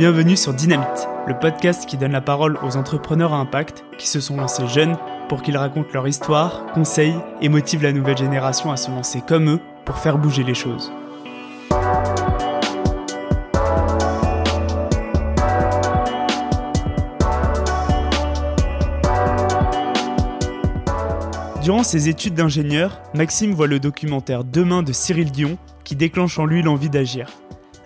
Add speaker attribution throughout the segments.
Speaker 1: Bienvenue sur Dynamite, le podcast qui donne la parole aux entrepreneurs à impact qui se sont lancés jeunes pour qu'ils racontent leur histoire, conseillent et motivent la nouvelle génération à se lancer comme eux pour faire bouger les choses. Durant ses études d'ingénieur, Maxime voit le documentaire Demain de Cyril Dion qui déclenche en lui l'envie d'agir.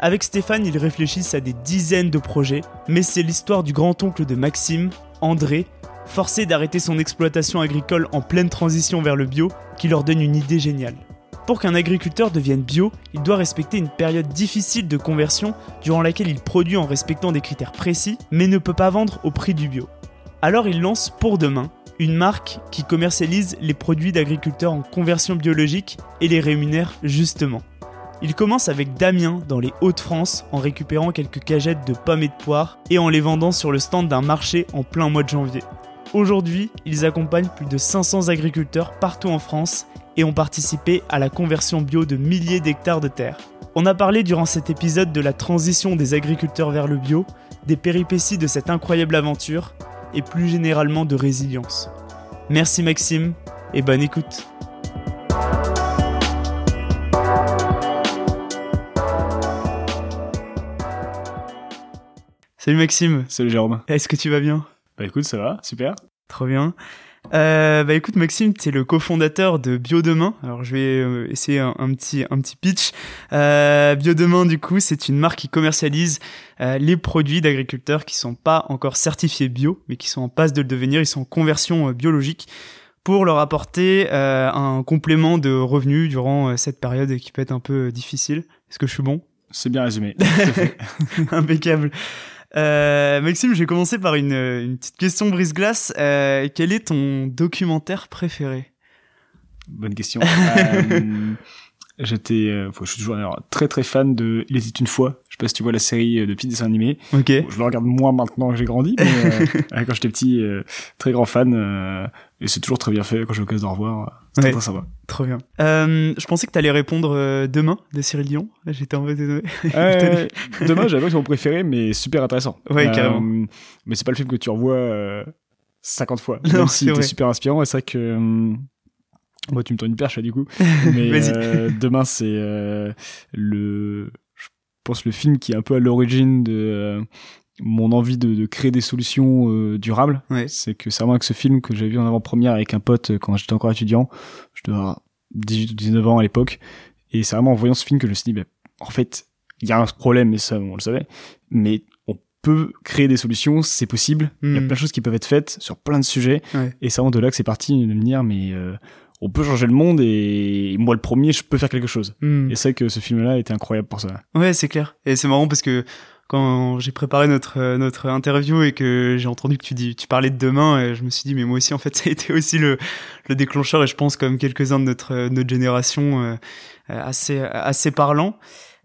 Speaker 1: Avec Stéphane, ils réfléchissent à des dizaines de projets, mais c'est l'histoire du grand-oncle de Maxime, André, forcé d'arrêter son exploitation agricole en pleine transition vers le bio, qui leur donne une idée géniale. Pour qu'un agriculteur devienne bio, il doit respecter une période difficile de conversion durant laquelle il produit en respectant des critères précis, mais ne peut pas vendre au prix du bio. Alors il lance Pour Demain, une marque qui commercialise les produits d'agriculteurs en conversion biologique et les rémunère justement. Il commence avec Damien dans les Hauts-de-France en récupérant quelques cagettes de pommes et de poires et en les vendant sur le stand d'un marché en plein mois de janvier. Aujourd'hui, ils accompagnent plus de 500 agriculteurs partout en France et ont participé à la conversion bio de milliers d'hectares de terre. On a parlé durant cet épisode de la transition des agriculteurs vers le bio, des péripéties de cette incroyable aventure et plus généralement de résilience. Merci Maxime et bonne écoute. Salut Maxime.
Speaker 2: Salut Jérôme.
Speaker 1: Est-ce que tu vas bien?
Speaker 2: Bah écoute, ça va, super.
Speaker 1: Trop bien. Euh, bah écoute Maxime, tu es le cofondateur de Biodemain. Alors je vais euh, essayer un, petit un petit pitch. Euh, Biodemain du coup, c'est une marque qui commercialise euh, les produits d'agriculteurs qui sont pas encore certifiés bio, mais qui sont en passe de le devenir. Ils sont en conversion biologique pour leur apporter un complément de revenus durant cette période qui peut être un peu difficile. Est-ce que je suis bon?
Speaker 2: C'est bien résumé.
Speaker 1: Impeccable. Euh, Maxime, je vais commencer par une, une petite question brise-glace. Euh, quel est ton documentaire préféré?
Speaker 2: Bonne question. euh, J'étais, euh, je suis toujours alors, très très fan de Il était une fois. Je sais pas si tu vois la série euh, de petits dessins animés.
Speaker 1: Ok.
Speaker 2: Bon, je le regarde moins maintenant que j'ai grandi, mais euh, quand j'étais petit, euh, très grand fan. euh, et c'est toujours très bien fait quand j'ai l'occasion de revoir.
Speaker 1: Ouais.
Speaker 2: très sympa.
Speaker 1: Trop bien. Euh, je pensais que t'allais répondre euh, demain de Cyril Dion. J'étais en fait désolé.
Speaker 2: Euh, dommage, j'avoue que c'est mon préféré, mais super intéressant.
Speaker 1: Ouais, carrément.
Speaker 2: Mais c'est pas le film que tu revois euh, 50 fois.
Speaker 1: Non,
Speaker 2: même
Speaker 1: vrai.
Speaker 2: super inspirant. Et c'est vrai que. euh, Moi, tu me tends une perche, là, du coup. Mais
Speaker 1: Vas-y.
Speaker 2: euh, demain, c'est euh, le. Je pense le film qui est un peu à l'origine de. Mon envie de, de créer des solutions euh, durables,
Speaker 1: Ouais.
Speaker 2: c'est que c'est vraiment avec ce film que j'ai vu en avant-première avec un pote euh, quand j'étais encore étudiant. Je devais avoir 18 ou 19 ans à l'époque. Et c'est vraiment en voyant ce film que je me suis dit, bah, en fait, il y a un problème, mais ça, on le savait. Mais on peut créer des solutions, c'est possible. Il y a
Speaker 1: Hmm.
Speaker 2: plein de choses qui peuvent être faites sur plein de sujets.
Speaker 1: Ouais.
Speaker 2: Et c'est vraiment de là que c'est parti de me dire, mais euh, on peut changer le monde et moi, le premier, je peux faire quelque chose.
Speaker 1: Hmm.
Speaker 2: Et c'est vrai que ce film-là était incroyable pour ça.
Speaker 1: Ouais, c'est clair. Et c'est marrant parce que quand j'ai préparé notre euh, notre interview et que j'ai entendu que tu dis tu parlais de demain, et je me suis dit mais moi aussi en fait ça a été aussi le le déclencheur et je pense comme quelques-uns de notre euh, notre génération euh, euh, assez assez parlant.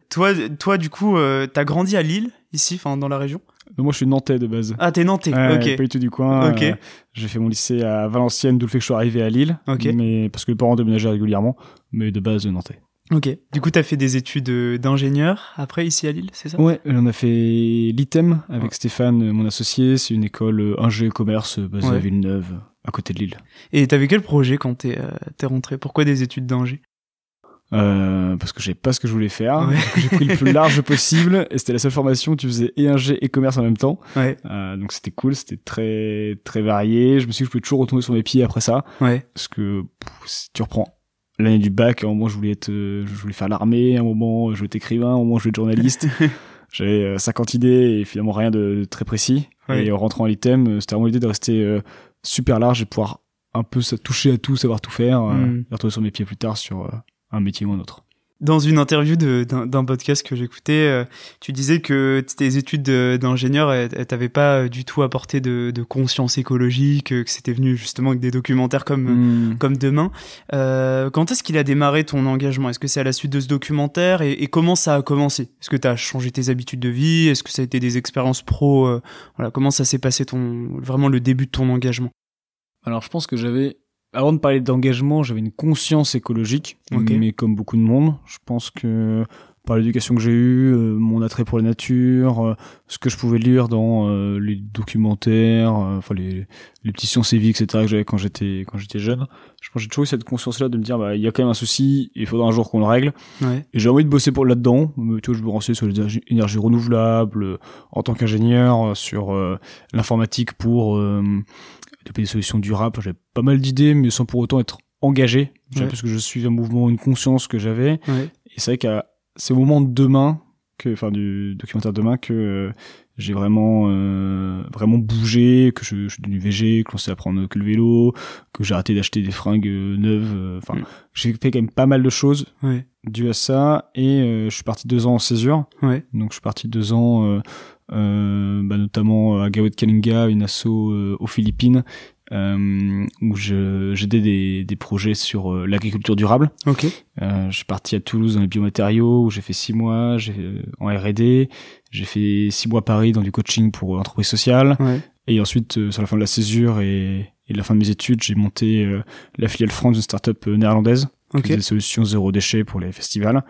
Speaker 1: Toi toi du coup euh, t'as grandi à Lille ici enfin dans la région?
Speaker 2: Moi, je suis nantais de base.
Speaker 1: Ah t'es nantais.
Speaker 2: Ouais,
Speaker 1: ok.
Speaker 2: Pas du tout du coin.
Speaker 1: Ok.
Speaker 2: Euh, j'ai fait mon lycée à Valenciennes, d'où le fait que je suis arrivé à Lille.
Speaker 1: Ok.
Speaker 2: Mais parce que les parents déménageaient régulièrement. Mais de base, nantais.
Speaker 1: Ok. Du coup t'as fait des études euh, d'ingénieur après ici à Lille, c'est ça?
Speaker 2: Ouais, on a fait l'ITEM avec
Speaker 1: Ouais.
Speaker 2: Stéphane, euh, mon associé. C'est une école euh, ingé commerce basée
Speaker 1: Ouais.
Speaker 2: à Villeneuve, à côté de Lille.
Speaker 1: Et t'avais quel projet quand t'es euh, rentré? Pourquoi des études d'ingé?
Speaker 2: Euh, parce que je pas ce que je voulais faire.
Speaker 1: Ouais.
Speaker 2: J'ai pris le plus large possible et c'était la seule formation où tu faisais et ingé et commerce en même temps.
Speaker 1: Ouais.
Speaker 2: Euh, donc c'était cool, c'était très très varié. Je me suis dit que je pouvais toujours retomber sur mes pieds après ça
Speaker 1: Ouais.
Speaker 2: parce que pff, si tu reprends l'année du bac, à un moment je voulais être, euh, je voulais faire l'armée, à un moment je voulais être écrivain, à un moment je voulais être journaliste. J'avais euh, 50 idées et finalement rien de, de très précis. Et en rentrant à l'ITEM, euh, c'était vraiment l'idée de rester euh, super large et pouvoir un peu se toucher à tout, savoir tout faire, euh,
Speaker 1: Mm.
Speaker 2: et retrouver sur mes pieds plus tard sur euh, un métier ou un autre.
Speaker 1: Dans une interview d'un podcast que j'écoutais, euh, tu disais que tes études de- d'ingénieur, elles, t'avaient pas euh, du tout apporté de, de conscience écologique, euh, que c'était venu justement avec des documentaires comme
Speaker 2: Mm.
Speaker 1: comme demain. Euh, quand est-ce qu'il a démarré ton engagement? Est-ce que c'est à la suite de ce documentaire? Et, et comment ça a commencé? Est-ce que tu as changé tes habitudes de vie? Est-ce que ça a été des expériences pro Voilà, comment ça s'est passé ton vraiment le début de ton engagement?
Speaker 2: Alors je pense que j'avais, avant de parler d'engagement, j'avais une conscience écologique,
Speaker 1: Ok.
Speaker 2: mais comme beaucoup de monde, je pense que par l'éducation que j'ai eue, euh, mon attrait pour la nature, euh, ce que je pouvais lire dans euh, les documentaires, enfin les, les petits sciences et etc. que j'avais quand j'étais quand j'étais jeune. Je pense que j'ai toujours eu cette conscience-là de me dire bah il y a quand même un souci, il faudra un jour qu'on le règle.
Speaker 1: Ouais.
Speaker 2: Et j'ai envie de bosser pour là-dedans. Tu vois, je me renseigne sur les énergies- énergies renouvelables, en tant qu'ingénieur, sur l'informatique pour développer des solutions durables. J'avais pas mal d'idées, mais sans pour autant être engagé.
Speaker 1: Ouais.
Speaker 2: Parce que je suis un mouvement, une conscience que j'avais.
Speaker 1: Ouais.
Speaker 2: Et c'est vrai qu'à ces moments de demain, que, enfin du documentaire demain, que euh, j'ai vraiment, euh, vraiment bougé, que je, je suis devenu végé, que commençais à prendre que le vélo, que j'ai arrêté d'acheter des fringues euh, neuves. euh, Enfin, j'ai fait quand même pas mal de choses
Speaker 1: Ouais.
Speaker 2: dues à ça. Et euh, je suis parti deux ans en césure.
Speaker 1: Ouais.
Speaker 2: Donc je suis parti deux ans, bah, notamment à Gawet Kalinga, une asso euh, aux Philippines, euh, où j'aidais des, des projets sur euh, l'agriculture durable.
Speaker 1: Ok.
Speaker 2: Euh, je suis parti à Toulouse dans les biomatériaux, où j'ai fait six mois euh, en R&D. J'ai fait six mois à Paris dans du coaching pour euh, entreprise sociale.
Speaker 1: Ouais.
Speaker 2: Et ensuite, euh, sur la fin de la césure et, et de la fin de mes études, j'ai monté euh, la filiale France d'une start-up euh, néerlandaise qui
Speaker 1: Ok.
Speaker 2: faisait des solutions zéro déchet pour les festivals.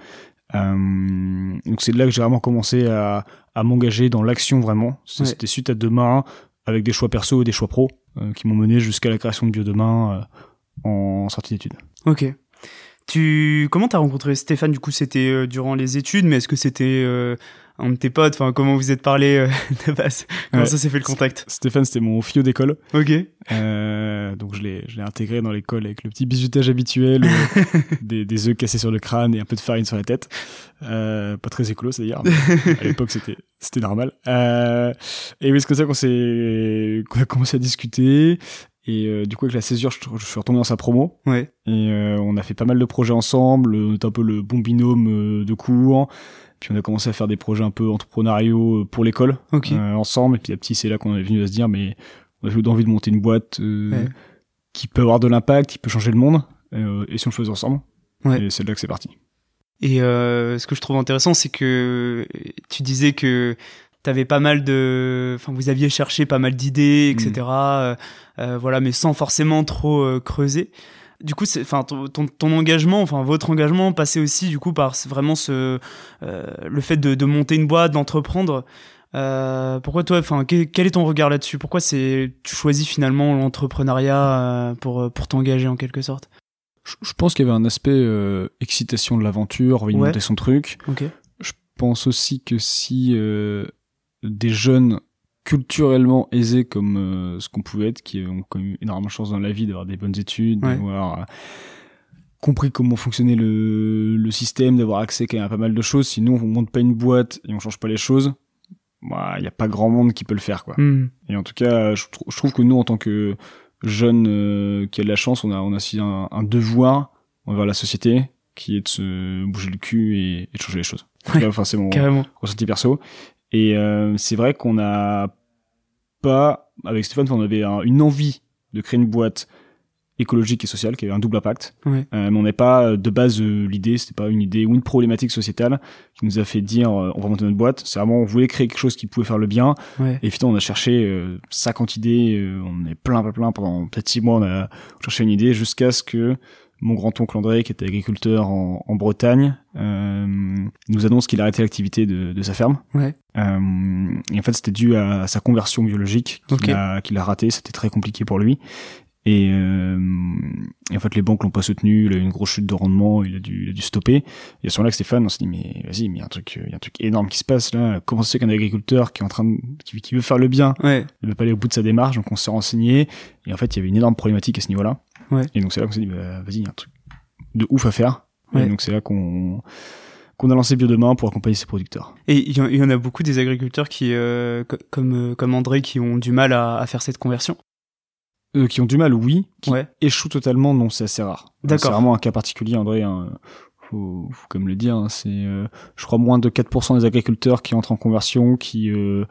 Speaker 2: Euh, donc c'est de là que j'ai vraiment commencé à, à m'engager dans l'action vraiment.
Speaker 1: Ouais.
Speaker 2: C'était suite à demain, avec des choix perso et des choix pro, euh, qui m'ont mené jusqu'à la création de Biodemain euh, en sortie d'études.
Speaker 1: Ok. Tu comment t'as rencontré Stéphane? Du coup, c'était euh, durant les études, mais est-ce que c'était euh, un de tes potes Enfin, comment vous êtes parlé euh, de base? Comment
Speaker 2: Ouais.
Speaker 1: ça s'est fait le contact?
Speaker 2: Stéphane, c'était mon fio d'école.
Speaker 1: Ok.
Speaker 2: Euh, donc je l'ai, je l'ai intégré dans l'école avec le petit bisutage habituel, euh, des, des œufs cassés sur le crâne et un peu de farine sur la tête. Euh, pas très écolo, c'est d'ailleurs. mais à l'époque, c'était, c'était normal. Euh, et oui, c'est comme ça qu'on s'est, qu'on a commencé à discuter. Et euh, du coup, avec la césure, je, je suis retombé dans sa promo.
Speaker 1: Ouais.
Speaker 2: Et euh, on a fait pas mal de projets ensemble. On était un peu le bon binôme euh, de cours. Puis on a commencé à faire des projets un peu entrepreneuriaux euh, pour l'école
Speaker 1: Ok.
Speaker 2: euh, ensemble. Et puis à petit, c'est là qu'on est venu à se dire, mais on a eu envie de monter une boîte euh,
Speaker 1: Ouais.
Speaker 2: qui peut avoir de l'impact, qui peut changer le monde. euh, et si on le faisait ensemble.
Speaker 1: Ouais.
Speaker 2: Et c'est de là que c'est parti.
Speaker 1: Et euh, ce que je trouve intéressant, c'est que tu disais que t'avais pas mal de, enfin, vous aviez cherché pas mal d'idées, etc. euh, euh, voilà, mais sans forcément trop creuser. Du coup, c'est, enfin, ton, ton, ton engagement, enfin, votre engagement passait aussi, du coup, par vraiment ce, euh, le fait de, de monter une boîte, d'entreprendre. Euh, pourquoi toi, enfin, que- quel est ton regard là-dessus? Pourquoi c'est, tu choisis finalement l'entrepreneuriat euh, pour pour t'engager en quelque sorte?
Speaker 2: Je, je pense qu'il y avait un aspect euh, excitation de l'aventure, envie de
Speaker 1: Ouais.
Speaker 2: monter son truc.
Speaker 1: Ok.
Speaker 2: Je pense aussi que si euh, des jeunes culturellement aisés comme euh, ce qu'on pouvait être, qui ont quand même énormément de chance dans la vie d'avoir des bonnes études,
Speaker 1: Ouais.
Speaker 2: d'avoir euh, compris comment fonctionnait le, le système, d'avoir accès quand même à pas mal de choses, sinon on monte pas une boîte et on change pas les choses, bah, il y a pas grand monde qui peut le faire, quoi.
Speaker 1: Hmm.
Speaker 2: Et en tout cas, je, trou- je trouve que nous, en tant que jeunes euh, qui a de la chance, on a, on a aussi un, un devoir envers la société qui est de se bouger le cul et, et de changer les choses.
Speaker 1: Ouais,
Speaker 2: Enfin, c'est mon ressenti perso. Et euh, c'est vrai qu'on n'a pas, avec Stéphane, on avait un- une envie de créer une boîte écologique et sociale qui avait un double impact.
Speaker 1: Ouais.
Speaker 2: Euh, mais on n'est pas euh, de base euh, l'idée, c'était pas une idée ou une problématique sociétale qui nous a fait dire euh, on va monter notre boîte. C'est vraiment on voulait créer quelque chose qui pouvait faire le bien.
Speaker 1: Ouais.
Speaker 2: Et finalement on a cherché euh, 50 idées, euh, on est plein plein plein pendant peut-être six mois on a cherché une idée jusqu'à ce que mon grand-oncle André, qui était agriculteur en, en Bretagne, euh, nous annonce qu'il a arrêté l'activité de, de sa ferme.
Speaker 1: Ouais.
Speaker 2: Euh, et en fait, c'était dû à, sa conversion biologique qu'il a, qu'il a raté. C'était très compliqué pour lui. Et, euh, et en fait, les banques l'ont pas soutenu. Il a eu une grosse chute de rendement. Il a dû, il a dû stopper. Et à ce moment-là, que Stéphane, on s'est dit, mais vas-y, mais il y a un truc, il y a un truc énorme qui se passe là. Comment c'est qu'un agriculteur qui est en train de, qui, qui veut faire le bien,
Speaker 1: Ouais.
Speaker 2: ne veut pas aller au bout de sa démarche. Donc, on s'est renseigné. Et en fait, il y avait une énorme problématique à ce niveau-là.
Speaker 1: Ouais.
Speaker 2: Et donc, c'est là qu'on s'est dit, bah, vas-y, il y a un truc de ouf à faire.
Speaker 1: Ouais.
Speaker 2: Et donc, c'est là qu'on, qu'on a lancé Biodemain pour accompagner ses producteurs.
Speaker 1: Et il y, en- il y en a beaucoup des agriculteurs qui, euh, co- comme, euh, comme André, qui ont du mal à, à faire cette conversion.
Speaker 2: Euh, qui ont du mal, oui. Qui
Speaker 1: Ouais.
Speaker 2: échouent totalement, non, c'est assez rare. Euh,
Speaker 1: D'accord.
Speaker 2: C'est vraiment un cas particulier, André. Hein. Faut, faut comme le dire. hein, C'est, euh, je crois, moins de 4% des agriculteurs qui entrent en conversion, qui euh,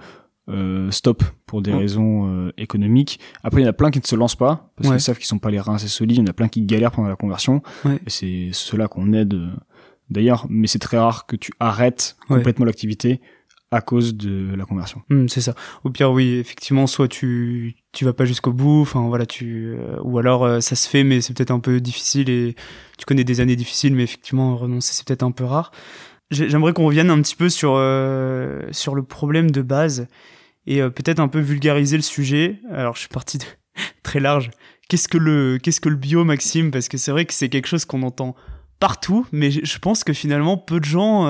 Speaker 2: euh, stoppent pour des
Speaker 1: Ouais.
Speaker 2: raisons euh, économiques. Après, il y en a plein qui ne se lancent pas parce
Speaker 1: Ouais.
Speaker 2: qu'ils savent qu'ils sont pas les reins assez solides. Il y en a plein qui galèrent pendant la conversion.
Speaker 1: Ouais.
Speaker 2: Et c'est ceux-là qu'on aide. D'ailleurs, mais c'est très rare que tu arrêtes complètement l'activité à cause de la conversion.
Speaker 1: Hmm, c'est ça. Au pire, oui, effectivement, soit tu tu vas pas jusqu'au bout, enfin voilà, tu euh, ou alors euh, ça se fait, mais c'est peut-être un peu difficile et tu connais des années difficiles, mais effectivement renoncer c'est peut-être un peu rare. j'aimerais qu'on revienne un petit peu sur euh, sur le problème de base et peut-être un peu vulgariser le sujet. Alors je suis parti de très large. Qu'est-ce que le qu'est-ce que le bio, Maxime? Parce que c'est vrai que c'est quelque chose qu'on entend partout, mais je pense que finalement peu de gens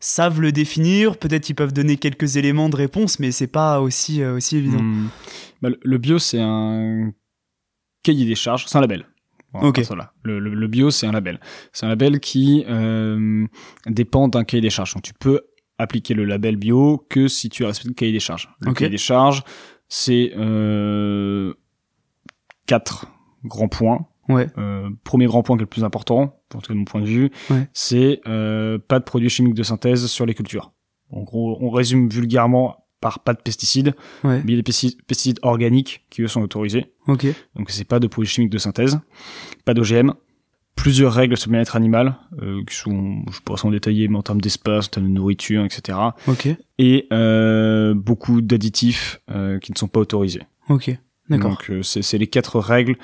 Speaker 1: savent le définir. Peut-être ils peuvent donner quelques éléments de réponse, mais c'est pas aussi aussi évident. Hmm.
Speaker 2: Bah, le bio, c'est un cahier des charges, c'est un label.
Speaker 1: ok.
Speaker 2: Le, le, bio, c'est un label. C'est un label qui euh, dépend d'un cahier des charges. Donc tu peux appliquer le label bio que si tu respectes le cahier des charges. Le cahier des charges, c'est euh, quatre grands points.
Speaker 1: Ouais.
Speaker 2: Euh, premier grand point qui est le plus important, pour tout mon point de vue, c'est euh, pas de produits chimiques de synthèse sur les cultures. En gros, on résume vulgairement par pas de pesticides,
Speaker 1: mais
Speaker 2: il y a des pesticides, organiques qui eux sont autorisés.
Speaker 1: Ok.
Speaker 2: Donc c'est pas de produits chimiques de synthèse, pas d'OGM, plusieurs règles sur le bien-être animal euh, qui sont, je pourrais s'en détailler, mais en termes d'espace, en termes de nourriture, etc.
Speaker 1: Ok.
Speaker 2: Et euh, beaucoup d'additifs euh, qui ne sont pas autorisés.
Speaker 1: Ok. D'accord.
Speaker 2: Donc euh, c'est les quatre règles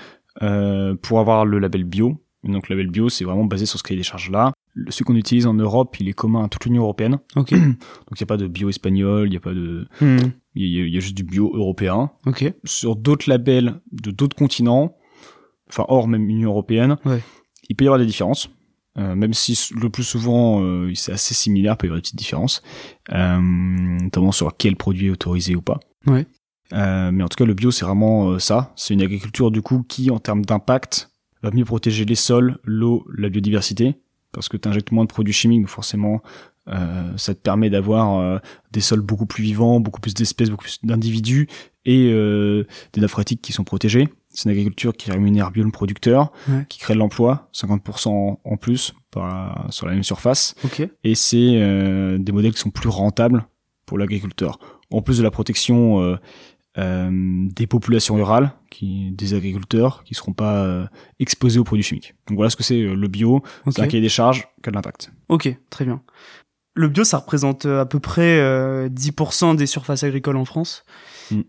Speaker 2: euh, pour avoir le label bio. Donc le label bio, c'est vraiment basé sur ce cahier des charges là ce qu'on utilise en Europe, il est commun à toute l'Union européenne. Donc il n'y a pas de bio espagnol, il n'y a pas de,
Speaker 1: hmm.
Speaker 2: il y, a juste du bio européen. Sur d'autres labels de d'autres continents, enfin hors même Union européenne,
Speaker 1: ouais.
Speaker 2: il peut y avoir des différences. Euh, même si le plus souvent euh, c'est assez similaire, il peut y avoir des petites différences, euh, notamment sur quel produit est autorisé ou pas.
Speaker 1: Ouais.
Speaker 2: Euh, mais en tout cas, le bio c'est vraiment ça. C'est une agriculture du coup qui, en termes d'impact, va mieux protéger les sols, l'eau, la biodiversité, parce que tu injectes moins de produits chimiques, donc forcément euh, ça te permet d'avoir euh, des sols beaucoup plus vivants, beaucoup plus d'espèces, beaucoup plus d'individus et euh, des nappes phréatiques qui sont protégées. C'est une agriculture qui rémunère bien le producteur, qui crée de l'emploi, 50% en plus par, sur la même surface. Et c'est euh, des modèles qui sont plus rentables pour l'agriculteur. En plus de la protection euh, des populations rurales, qui, des agriculteurs qui seront pas euh, exposés aux produits chimiques. Donc voilà ce que c'est euh, le bio, c'est un cahier des charges qui a de l'impact.
Speaker 1: Ok, très bien. Le bio, ça représente à peu près 10% des surfaces agricoles en France. Mm.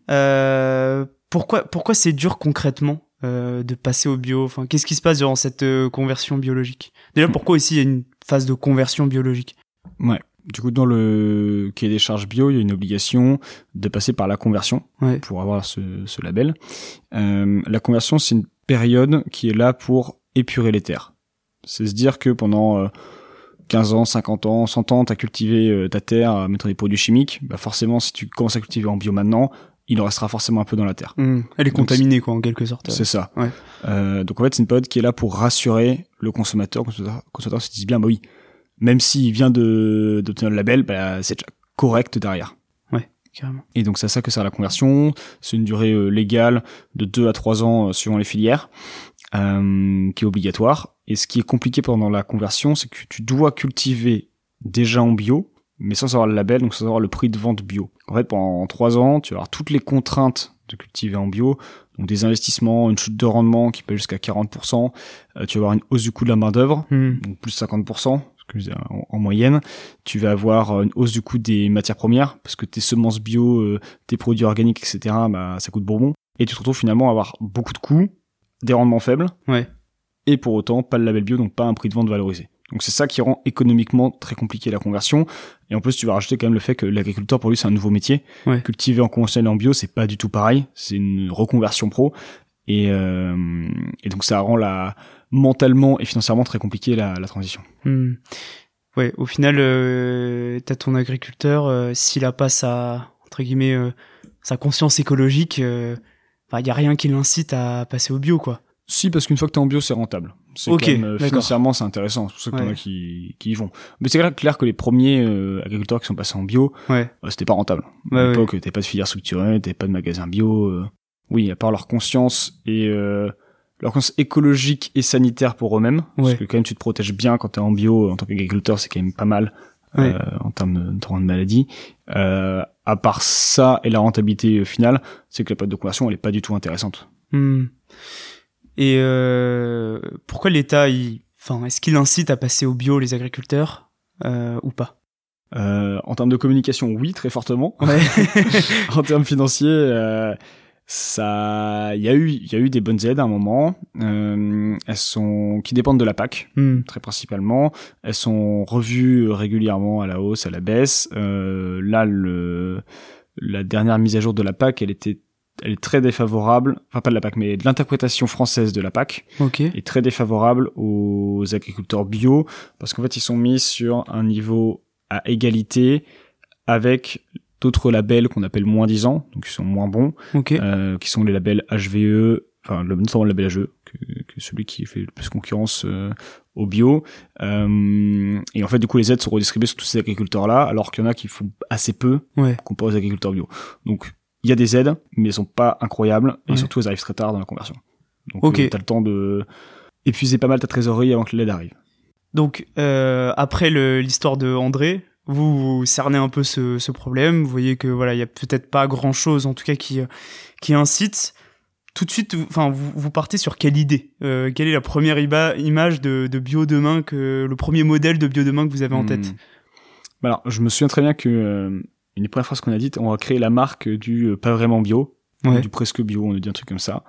Speaker 1: pourquoi pourquoi c'est dur concrètement de passer au bio? Enfin, qu'est-ce qui se passe durant cette conversion biologique? Déjà, mm. pourquoi ici il y a une phase de conversion biologique?
Speaker 2: Ouais. Du coup, dans le cahier des charges bio, il y a une obligation de passer par la conversion pour avoir ce, ce label. Euh, la conversion, c'est une période qui est là pour épurer les terres. C'est se dire que pendant euh, 15 ans, 50 ans, 100 ans, tu as cultivé euh, ta terre à mettre des produits chimiques, bah forcément, si tu commences à cultiver en bio maintenant, il en restera forcément un peu dans la terre.
Speaker 1: Mmh. Elle est contaminée, quoi, en quelque sorte.
Speaker 2: C'est ça. Ouais. Euh, donc en fait, c'est une période qui est là pour rassurer le consommateur. Le consommateur, consommateur se dit bien, bah oui, même s'il vient de d'obtenir le label, bah, c'est déjà correct derrière.
Speaker 1: Ouais, carrément.
Speaker 2: Et donc c'est à ça que sert la conversion. C'est une durée euh, légale de 2 à 3 ans euh, suivant les filières, euh, qui est obligatoire. Et ce qui est compliqué pendant la conversion, c'est que tu dois cultiver déjà en bio, mais sans avoir le label, donc sans avoir le prix de vente bio. En fait, pendant 3 ans, tu vas avoir toutes les contraintes de cultiver en bio, donc des investissements, une chute de rendement qui peut jusqu'à 40%, tu vas avoir une hausse du coût de la main d'œuvre, hmm. donc plus 50%, en, moyenne, tu vas avoir une hausse du coût des matières premières parce que tes semences bio, euh, tes produits organiques, etc. Bah, ça coûte bonbon. Et tu te retrouves finalement à avoir beaucoup de coûts, des rendements faibles,
Speaker 1: ouais.
Speaker 2: et pour autant pas le label bio, donc pas un prix de vente valorisé. Donc c'est ça qui rend économiquement très compliqué la conversion. Et en plus, tu vas rajouter quand même le fait que l'agriculteur pour lui c'est un nouveau métier.
Speaker 1: Ouais.
Speaker 2: Cultiver en conventionnel en bio, c'est pas du tout pareil. C'est une reconversion pro. Et, euh, et donc ça rend la mentalement et financièrement très compliqué la, la transition.
Speaker 1: Hmm. Ouais, au final, euh, t'as ton agriculteur, euh, s'il a pas sa entre guillemets euh, sa conscience écologique, il y a rien qui l'incite à passer au bio, quoi.
Speaker 2: Si, parce qu'une fois que t'es en bio, c'est rentable. C'est
Speaker 1: quand
Speaker 2: même, financièrement, c'est intéressant. C'est pour ça que t'en as qui, qui y vont. Mais c'est clair que les premiers agriculteurs qui sont passés en bio,
Speaker 1: ouais.
Speaker 2: c'était pas rentable. à l'époque, t'avais pas de filière structurée, t'avais pas de magasin bio. oui, à part leur conscience et leur conscience écologique et sanitaire pour eux-mêmes. Parce que quand même, tu te protèges bien quand tu es en bio, en tant qu'agriculteur, c'est quand même pas mal euh, en termes de, de, de maladie. Euh, à part ça et la rentabilité finale, c'est que la pâte de conversion, elle est pas du tout intéressante.
Speaker 1: Hmm. Et euh, pourquoi l'État, enfin, est-ce qu'il incite à passer au bio les agriculteurs euh, ou pas?
Speaker 2: Euh, En termes de communication, oui, très fortement. en termes financiers, ça, il y a eu, il y a eu des bonnes aides à un moment. Euh, elles sont, qui dépendent de la PAC,
Speaker 1: Hmm.
Speaker 2: très principalement. Elles sont revues régulièrement à la hausse, à la baisse. Euh, là, le, la dernière mise à jour de la PAC, elle était, elle est très défavorable. Enfin, pas de la PAC, mais de l'interprétation française de la PAC
Speaker 1: Ok.
Speaker 2: est très défavorable aux agriculteurs bio parce qu'en fait, ils sont mis sur un niveau à égalité avec d'autres labels qu'on appelle moins 10 ans, donc qui sont moins bons, euh, qui sont les labels HVE, enfin le, notamment le label HVE, que, que celui qui fait le plus concurrence euh, au bio. Euh, et en fait, du coup, les aides sont redistribuées sur tous ces agriculteurs-là, alors qu'il y en a qui font assez peu
Speaker 1: Ouais.
Speaker 2: comparé aux agriculteurs bio. Donc, il y a des aides, mais elles sont pas incroyables, et surtout, elles arrivent très tard dans la conversion. Donc,
Speaker 1: Ok.
Speaker 2: euh, t'as le temps de épuiser pas mal ta trésorerie avant que l'aide arrive.
Speaker 1: Donc euh, après l'histoire de André, vous, vous cernez un peu ce, ce problème. Vous voyez que voilà, il y a peut-être pas grand chose en tout cas qui qui incite. Tout de suite, vous- enfin, vous, vous partez sur quelle idée? Euh, Quelle est la première iba- image de, de bio demain que le premier modèle de bio demain que vous avez en tête?
Speaker 2: Hmm. Bah Alors, je me souviens très bien que euh, une des premières phrases qu'on a dites, on va créer la marque du euh, pas vraiment bio,
Speaker 1: Ouais.
Speaker 2: du presque bio, on a dit un truc comme ça.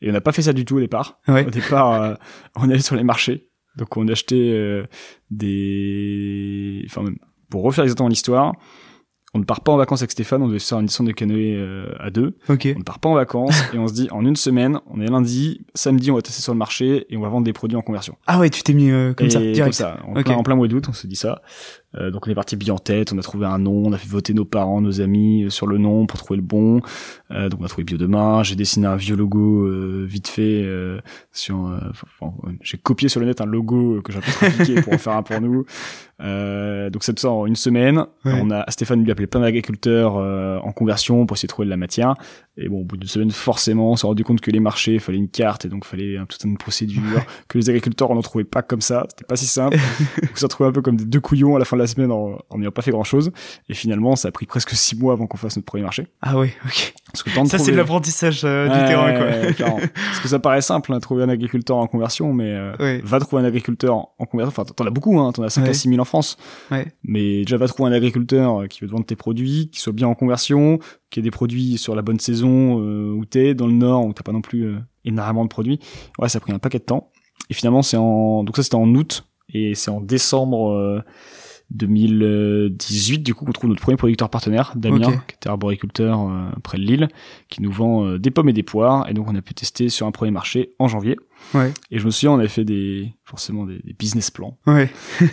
Speaker 2: Et on n'a pas fait ça du tout au départ.
Speaker 1: Ouais.
Speaker 2: Au départ, euh, on allait sur les marchés, donc on achetait euh, des, enfin même, pour refaire exactement l'histoire, on ne part pas en vacances avec Stéphane, on devait se faire une licence de canoë euh, à deux.
Speaker 1: Ok.
Speaker 2: On ne part pas en vacances et on se dit en une semaine, on est lundi, samedi on va tester sur le marché et on va vendre des produits en conversion.
Speaker 1: Ah ouais, tu t'es mis euh, comme
Speaker 2: Et
Speaker 1: ça, direct.
Speaker 2: Comme ça, en,
Speaker 1: Ok.
Speaker 2: plein, en plein mois d'août, on se dit ça. Euh, donc on est parti bien en tête, on a trouvé un nom, on a fait voter nos parents, nos amis euh, sur le nom pour trouver le bon. Euh, donc on a trouvé Bio Demain, j'ai dessiné un vieux logo euh, vite fait euh, sur. euh, enfin, j'ai copié sur le net un logo que j'ai un peu trafiqué pour en faire un pour nous. Euh, donc c'est tout ça en une semaine.
Speaker 1: Ouais.
Speaker 2: On a Stéphane lui a appelé plein d'agriculteurs euh, en conversion pour essayer de trouver de la matière. Et bon, au bout d'une semaine, forcément, on s'est rendu compte que les marchés, il fallait une carte et donc il fallait un, toute une procédure, que les agriculteurs, on n'en trouvait pas comme ça, c'était pas si simple. donc on s'est retrouvé un peu comme des deux couillons à la fin de la semaine en n'ayant pas fait grand chose. Et finalement, ça a pris presque six mois avant qu'on fasse notre premier marché.
Speaker 1: Ah ouais, ok.
Speaker 2: Parce que
Speaker 1: Ça c'est de l'apprentissage euh, du
Speaker 2: Ouais,
Speaker 1: terrain quoi.
Speaker 2: ouais. Parce que ça paraît simple, hein, trouver un agriculteur en conversion, mais euh,
Speaker 1: Ouais.
Speaker 2: va trouver un agriculteur en conversion. Enfin, t'en as beaucoup, hein, t'en as 5
Speaker 1: Ouais.
Speaker 2: à 6 000 en France. Mais déjà, va trouver un agriculteur euh, qui veut te vendre tes produits, qui soit bien en conversion, qui ait des produits sur la bonne saison euh, où t'es, dans le nord où t'as pas non plus énormément de produits. Ouais, ça a pris un paquet de temps. Et finalement, c'est en donc ça c'était en août et c'est en décembre 2018 du coup qu'on trouve notre premier producteur partenaire, Damien, qui était arboriculteur euh, près de Lille, qui nous vend euh, des pommes et des poires et donc on a pu tester sur un premier marché en janvier.
Speaker 1: Ouais.
Speaker 2: Et je me souviens, on avait fait des forcément des, des business plans
Speaker 1: Ouais.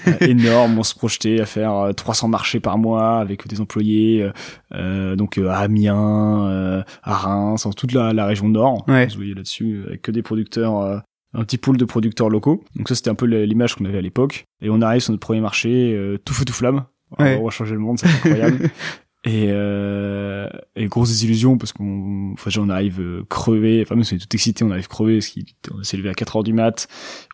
Speaker 2: euh, énormes. On se projetait à faire euh, 300 marchés par mois avec des employés, euh, euh, donc euh, à Amiens, euh, à Reims, en toute la, la région nord.
Speaker 1: Ouais.
Speaker 2: On se voyait là-dessus avec que des producteurs, euh, un petit pool de producteurs locaux. Donc ça, c'était un peu l'image qu'on avait à l'époque. Et on arrive sur notre premier marché, euh, tout feu tout flamme.
Speaker 1: Ouais.
Speaker 2: On va changer le monde, c'est incroyable. Et, euh, et grosse désillusion parce qu'on enfin on arrive euh, crevé enfin même si on est tout excité on arrive crevé parce qu'on s'est levé à 4 heures du mat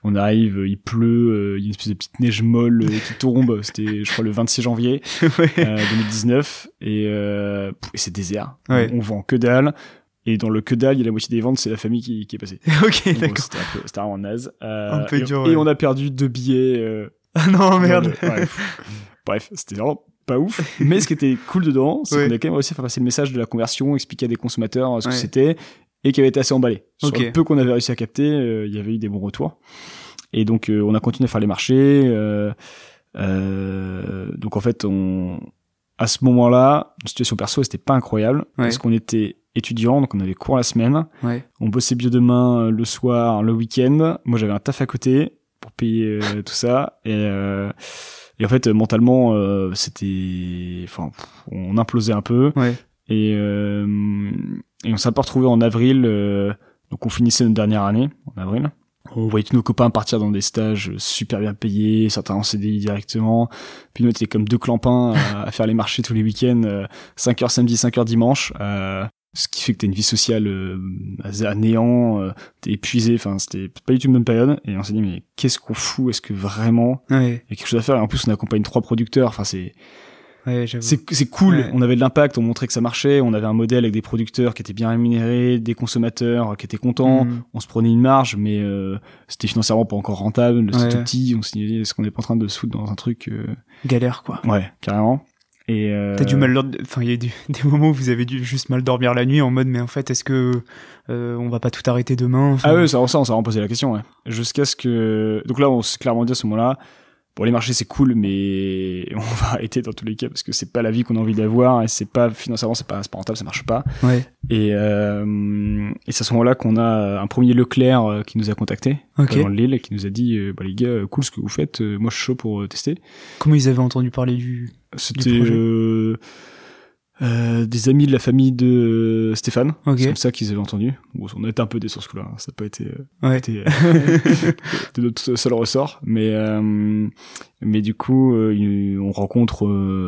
Speaker 2: on arrive euh, il pleut euh, il y a une espèce de petite neige molle qui tombe c'était je crois le 26 janvier
Speaker 1: ouais.
Speaker 2: euh, 2019 et, euh, et c'est désert
Speaker 1: Ouais.
Speaker 2: on, on vend que dalle et dans le que dalle il y a la moitié des ventes c'est la famille qui, qui est passée
Speaker 1: ok, d'accord.
Speaker 2: c'était un vraiment naze Euh,
Speaker 1: Un peu
Speaker 2: et,
Speaker 1: dur,
Speaker 2: et on a perdu deux billets euh,
Speaker 1: Ah non, merde.
Speaker 2: ouais. Bref, c'était vraiment pas ouf. Mais ce qui était cool dedans, c'est
Speaker 1: Ouais.
Speaker 2: qu'on a quand même réussi à faire passer le message de la conversion, expliquer à des consommateurs euh, ce que c'était, et qui avait été assez emballé. Sur
Speaker 1: Ok.
Speaker 2: le peu qu'on avait réussi à capter, euh, il y avait eu des bons retours. Et donc, on a continué à faire les marchés. euh, euh, donc, en fait, on, à ce moment-là, la situation perso, c'était pas incroyable, parce qu'on était étudiant, donc on avait cours la semaine.
Speaker 1: Ouais.
Speaker 2: On bossait bio demain euh, le soir, le week-end. Moi, j'avais un taf à côté pour payer euh, tout ça. Et, euh, et en fait, euh, mentalement, euh, c'était, enfin, on implosait un peu.
Speaker 1: Ouais.
Speaker 2: Et, euh, et on s'est pas retrouvé en avril. euh, donc, on finissait notre dernière année en avril. On voyait tous nos copains partir dans des stages super bien payés, certains en CDI directement. Puis nous, on était comme deux clampins à, à faire les marchés tous les week-ends, euh, 5 heures samedi, 5 heures dimanche. Euh, ce qui fait que t'as une vie sociale euh, à néant, euh, t'es épuisé, enfin c'était pas du tout une bonne période, et on s'est dit mais qu'est-ce qu'on fout, est-ce que vraiment
Speaker 1: Ouais.
Speaker 2: il y a quelque chose à faire, et en plus on accompagne trois producteurs, enfin c'est
Speaker 1: Ouais,
Speaker 2: c'est c'est cool,
Speaker 1: Ouais.
Speaker 2: on avait de l'impact, on montrait que ça marchait, on avait un modèle avec des producteurs qui étaient bien rémunérés, des consommateurs qui étaient contents,
Speaker 1: Mhm.
Speaker 2: on se prenait une marge, mais euh, c'était financièrement pas encore rentable, c'était
Speaker 1: Ouais.
Speaker 2: tout petit, on s'est dit est-ce qu'on est pas en train de se foutre dans un truc euh,
Speaker 1: Galère, quoi.
Speaker 2: Ouais, carrément. Et euh...
Speaker 1: T'as du mal, enfin il y a des, des moments où vous avez dû juste mal dormir la nuit en mode mais en fait est-ce que euh, on va pas tout arrêter demain enfin...
Speaker 2: Ah ouais, ça, ça on s'est vraiment posé la question. Ouais. Jusqu'à ce que donc là on s'est clairement dit à ce moment-là, bon les marchés c'est cool mais on va arrêter dans tous les cas parce que c'est pas la vie qu'on a envie d'avoir et c'est pas financièrement c'est pas, pas rentable, ça marche pas.
Speaker 1: Ouais.
Speaker 2: Et euh, et c'est à ce moment-là qu'on a un premier Leclerc euh, qui nous a contacté
Speaker 1: Ok.
Speaker 2: dans le Lille et qui nous a dit euh, bah les gars cool ce que vous faites, euh, moi je suis chaud pour euh, tester.
Speaker 1: Comment ils avaient entendu parler du
Speaker 2: C'était
Speaker 1: projet?
Speaker 2: Euh, des amis de la famille de Stéphane.
Speaker 1: Ok.
Speaker 2: C'est comme ça qu'ils avaient entendu. Bon, on a été un peu déçus sur ce coup-là. hein. Ça n'a pas été, euh,
Speaker 1: Ouais.
Speaker 2: été euh, de notre seul ressort. Mais, euh, mais du coup, on rencontre,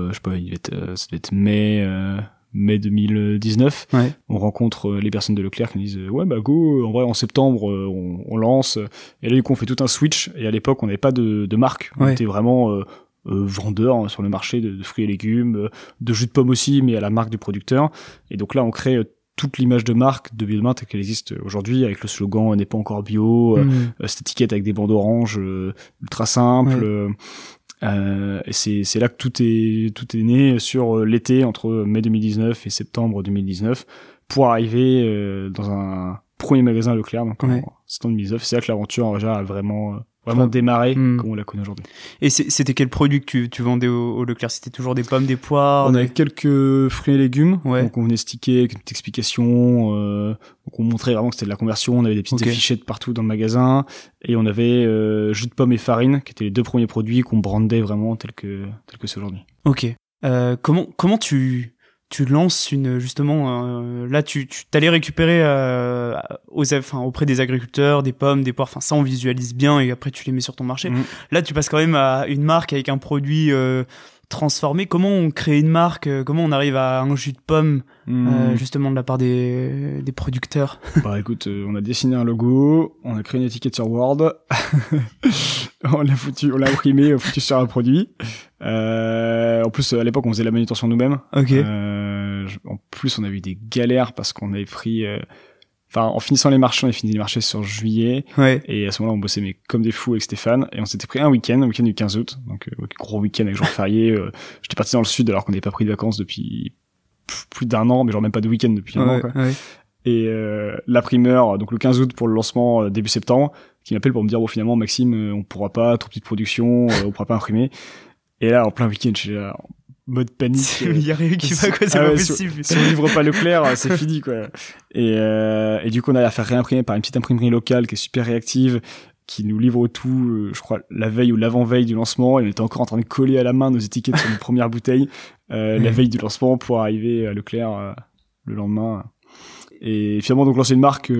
Speaker 2: je sais pas, il devait être, ça devait être mai, euh, mai 2019.
Speaker 1: Ouais.
Speaker 2: On rencontre les personnes de Leclerc qui nous disent, ouais, bah go, en vrai, en septembre, on, on lance. Et là, du coup, on fait tout un switch. Et à l'époque, on n'avait pas de, de marque. On
Speaker 1: Ouais.
Speaker 2: était vraiment, vendeur sur le marché de, de fruits et légumes, euh, de jus de pommes aussi, mais à la marque du producteur. Et donc là, on crée euh, toute l'image de marque de Biodemain telle qu'elle existe aujourd'hui, avec le slogan euh, n'est pas encore bio, euh,
Speaker 1: Hmm.
Speaker 2: euh, cette étiquette avec des bandes oranges euh, ultra simple.
Speaker 1: Ouais.
Speaker 2: euh, euh, et c'est c'est là que tout est tout est né sur euh, l'été entre mai 2019 et septembre 2019 pour arriver euh, dans un premier magasin Leclerc donc
Speaker 1: Ouais.
Speaker 2: en septembre 2019 c'est là que l'aventure déjà a vraiment euh, vraiment
Speaker 1: Ouais.
Speaker 2: démarré
Speaker 1: Mm.
Speaker 2: comme on la connaît aujourd'hui
Speaker 1: Et c'était quel produit que tu, tu vendais au, au Leclerc? C'était toujours des pommes, des poires
Speaker 2: on
Speaker 1: des-
Speaker 2: avait quelques fruits et légumes
Speaker 1: Ouais.
Speaker 2: donc on venait sticker avec une petite explication euh, donc on montrait vraiment que c'était de la conversion on avait des petites
Speaker 1: Ok.
Speaker 2: affichettes partout dans le magasin et on avait euh, jus de pomme et farine qui étaient les deux premiers produits qu'on brandait vraiment tel que tel que c'est aujourd'hui
Speaker 1: Ok. Euh, comment comment tu tu lances une justement euh, là tu tu t'allais récupérer euh, aux enfin auprès des agriculteurs des pommes des poires enfin ça on visualise bien et après tu les mets sur ton marché.
Speaker 2: Mhm.
Speaker 1: Là tu passes quand même à une marque avec un produit euh, transformé. Comment on crée une marque euh, Comment on arrive à un jus de pomme euh, justement de la part des des producteurs
Speaker 2: Bah écoute, euh, on a dessiné un logo, on a créé une étiquette sur Word, on l'a foutu, on l'a imprimé, on foutu sur un produit. Euh, en plus, à l'époque, on faisait la manutention nous-mêmes.
Speaker 1: Ok.
Speaker 2: Euh, en plus, on a eu des galères parce qu'on avait pris, euh, enfin, en finissant les marchés, on avait fini les marchés sur juillet.
Speaker 1: Ouais.
Speaker 2: Et à ce moment-là, on bossait mais comme des fous avec Stéphane. Et on s'était pris un week-end, un week-end du 15 août. Donc, euh, gros week-end avec jour férié. Euh, J'étais parti dans le sud alors qu'on n'avait pas pris de vacances depuis plus d'un an, mais genre même pas de week-end depuis un an. Quoi.
Speaker 1: ouais.
Speaker 2: Et euh, l'imprimeur, donc le 15 août pour le lancement euh, début septembre, qui m'appelle pour me dire bon finalement Maxime, euh, on pourra pas, trop petite production, euh, on pourra pas imprimer. Et là en plein week-end, je suis là mode panique.
Speaker 1: Il y a rien qui va quoi, c'est
Speaker 2: Ah
Speaker 1: pas
Speaker 2: ouais,
Speaker 1: possible.
Speaker 2: si on livre pas Leclerc, euh, c'est fini quoi. Et, euh, et du coup on a à faire réimprimer par une petite imprimerie locale qui est super réactive, qui nous livre tout, euh, je crois la veille ou l'avant-veille du lancement. Et on était encore en train de coller à la main nos étiquettes sur nos premières bouteilles euh, la veille du lancement pour arriver à Leclerc euh, le lendemain. Et finalement donc lancer une marque.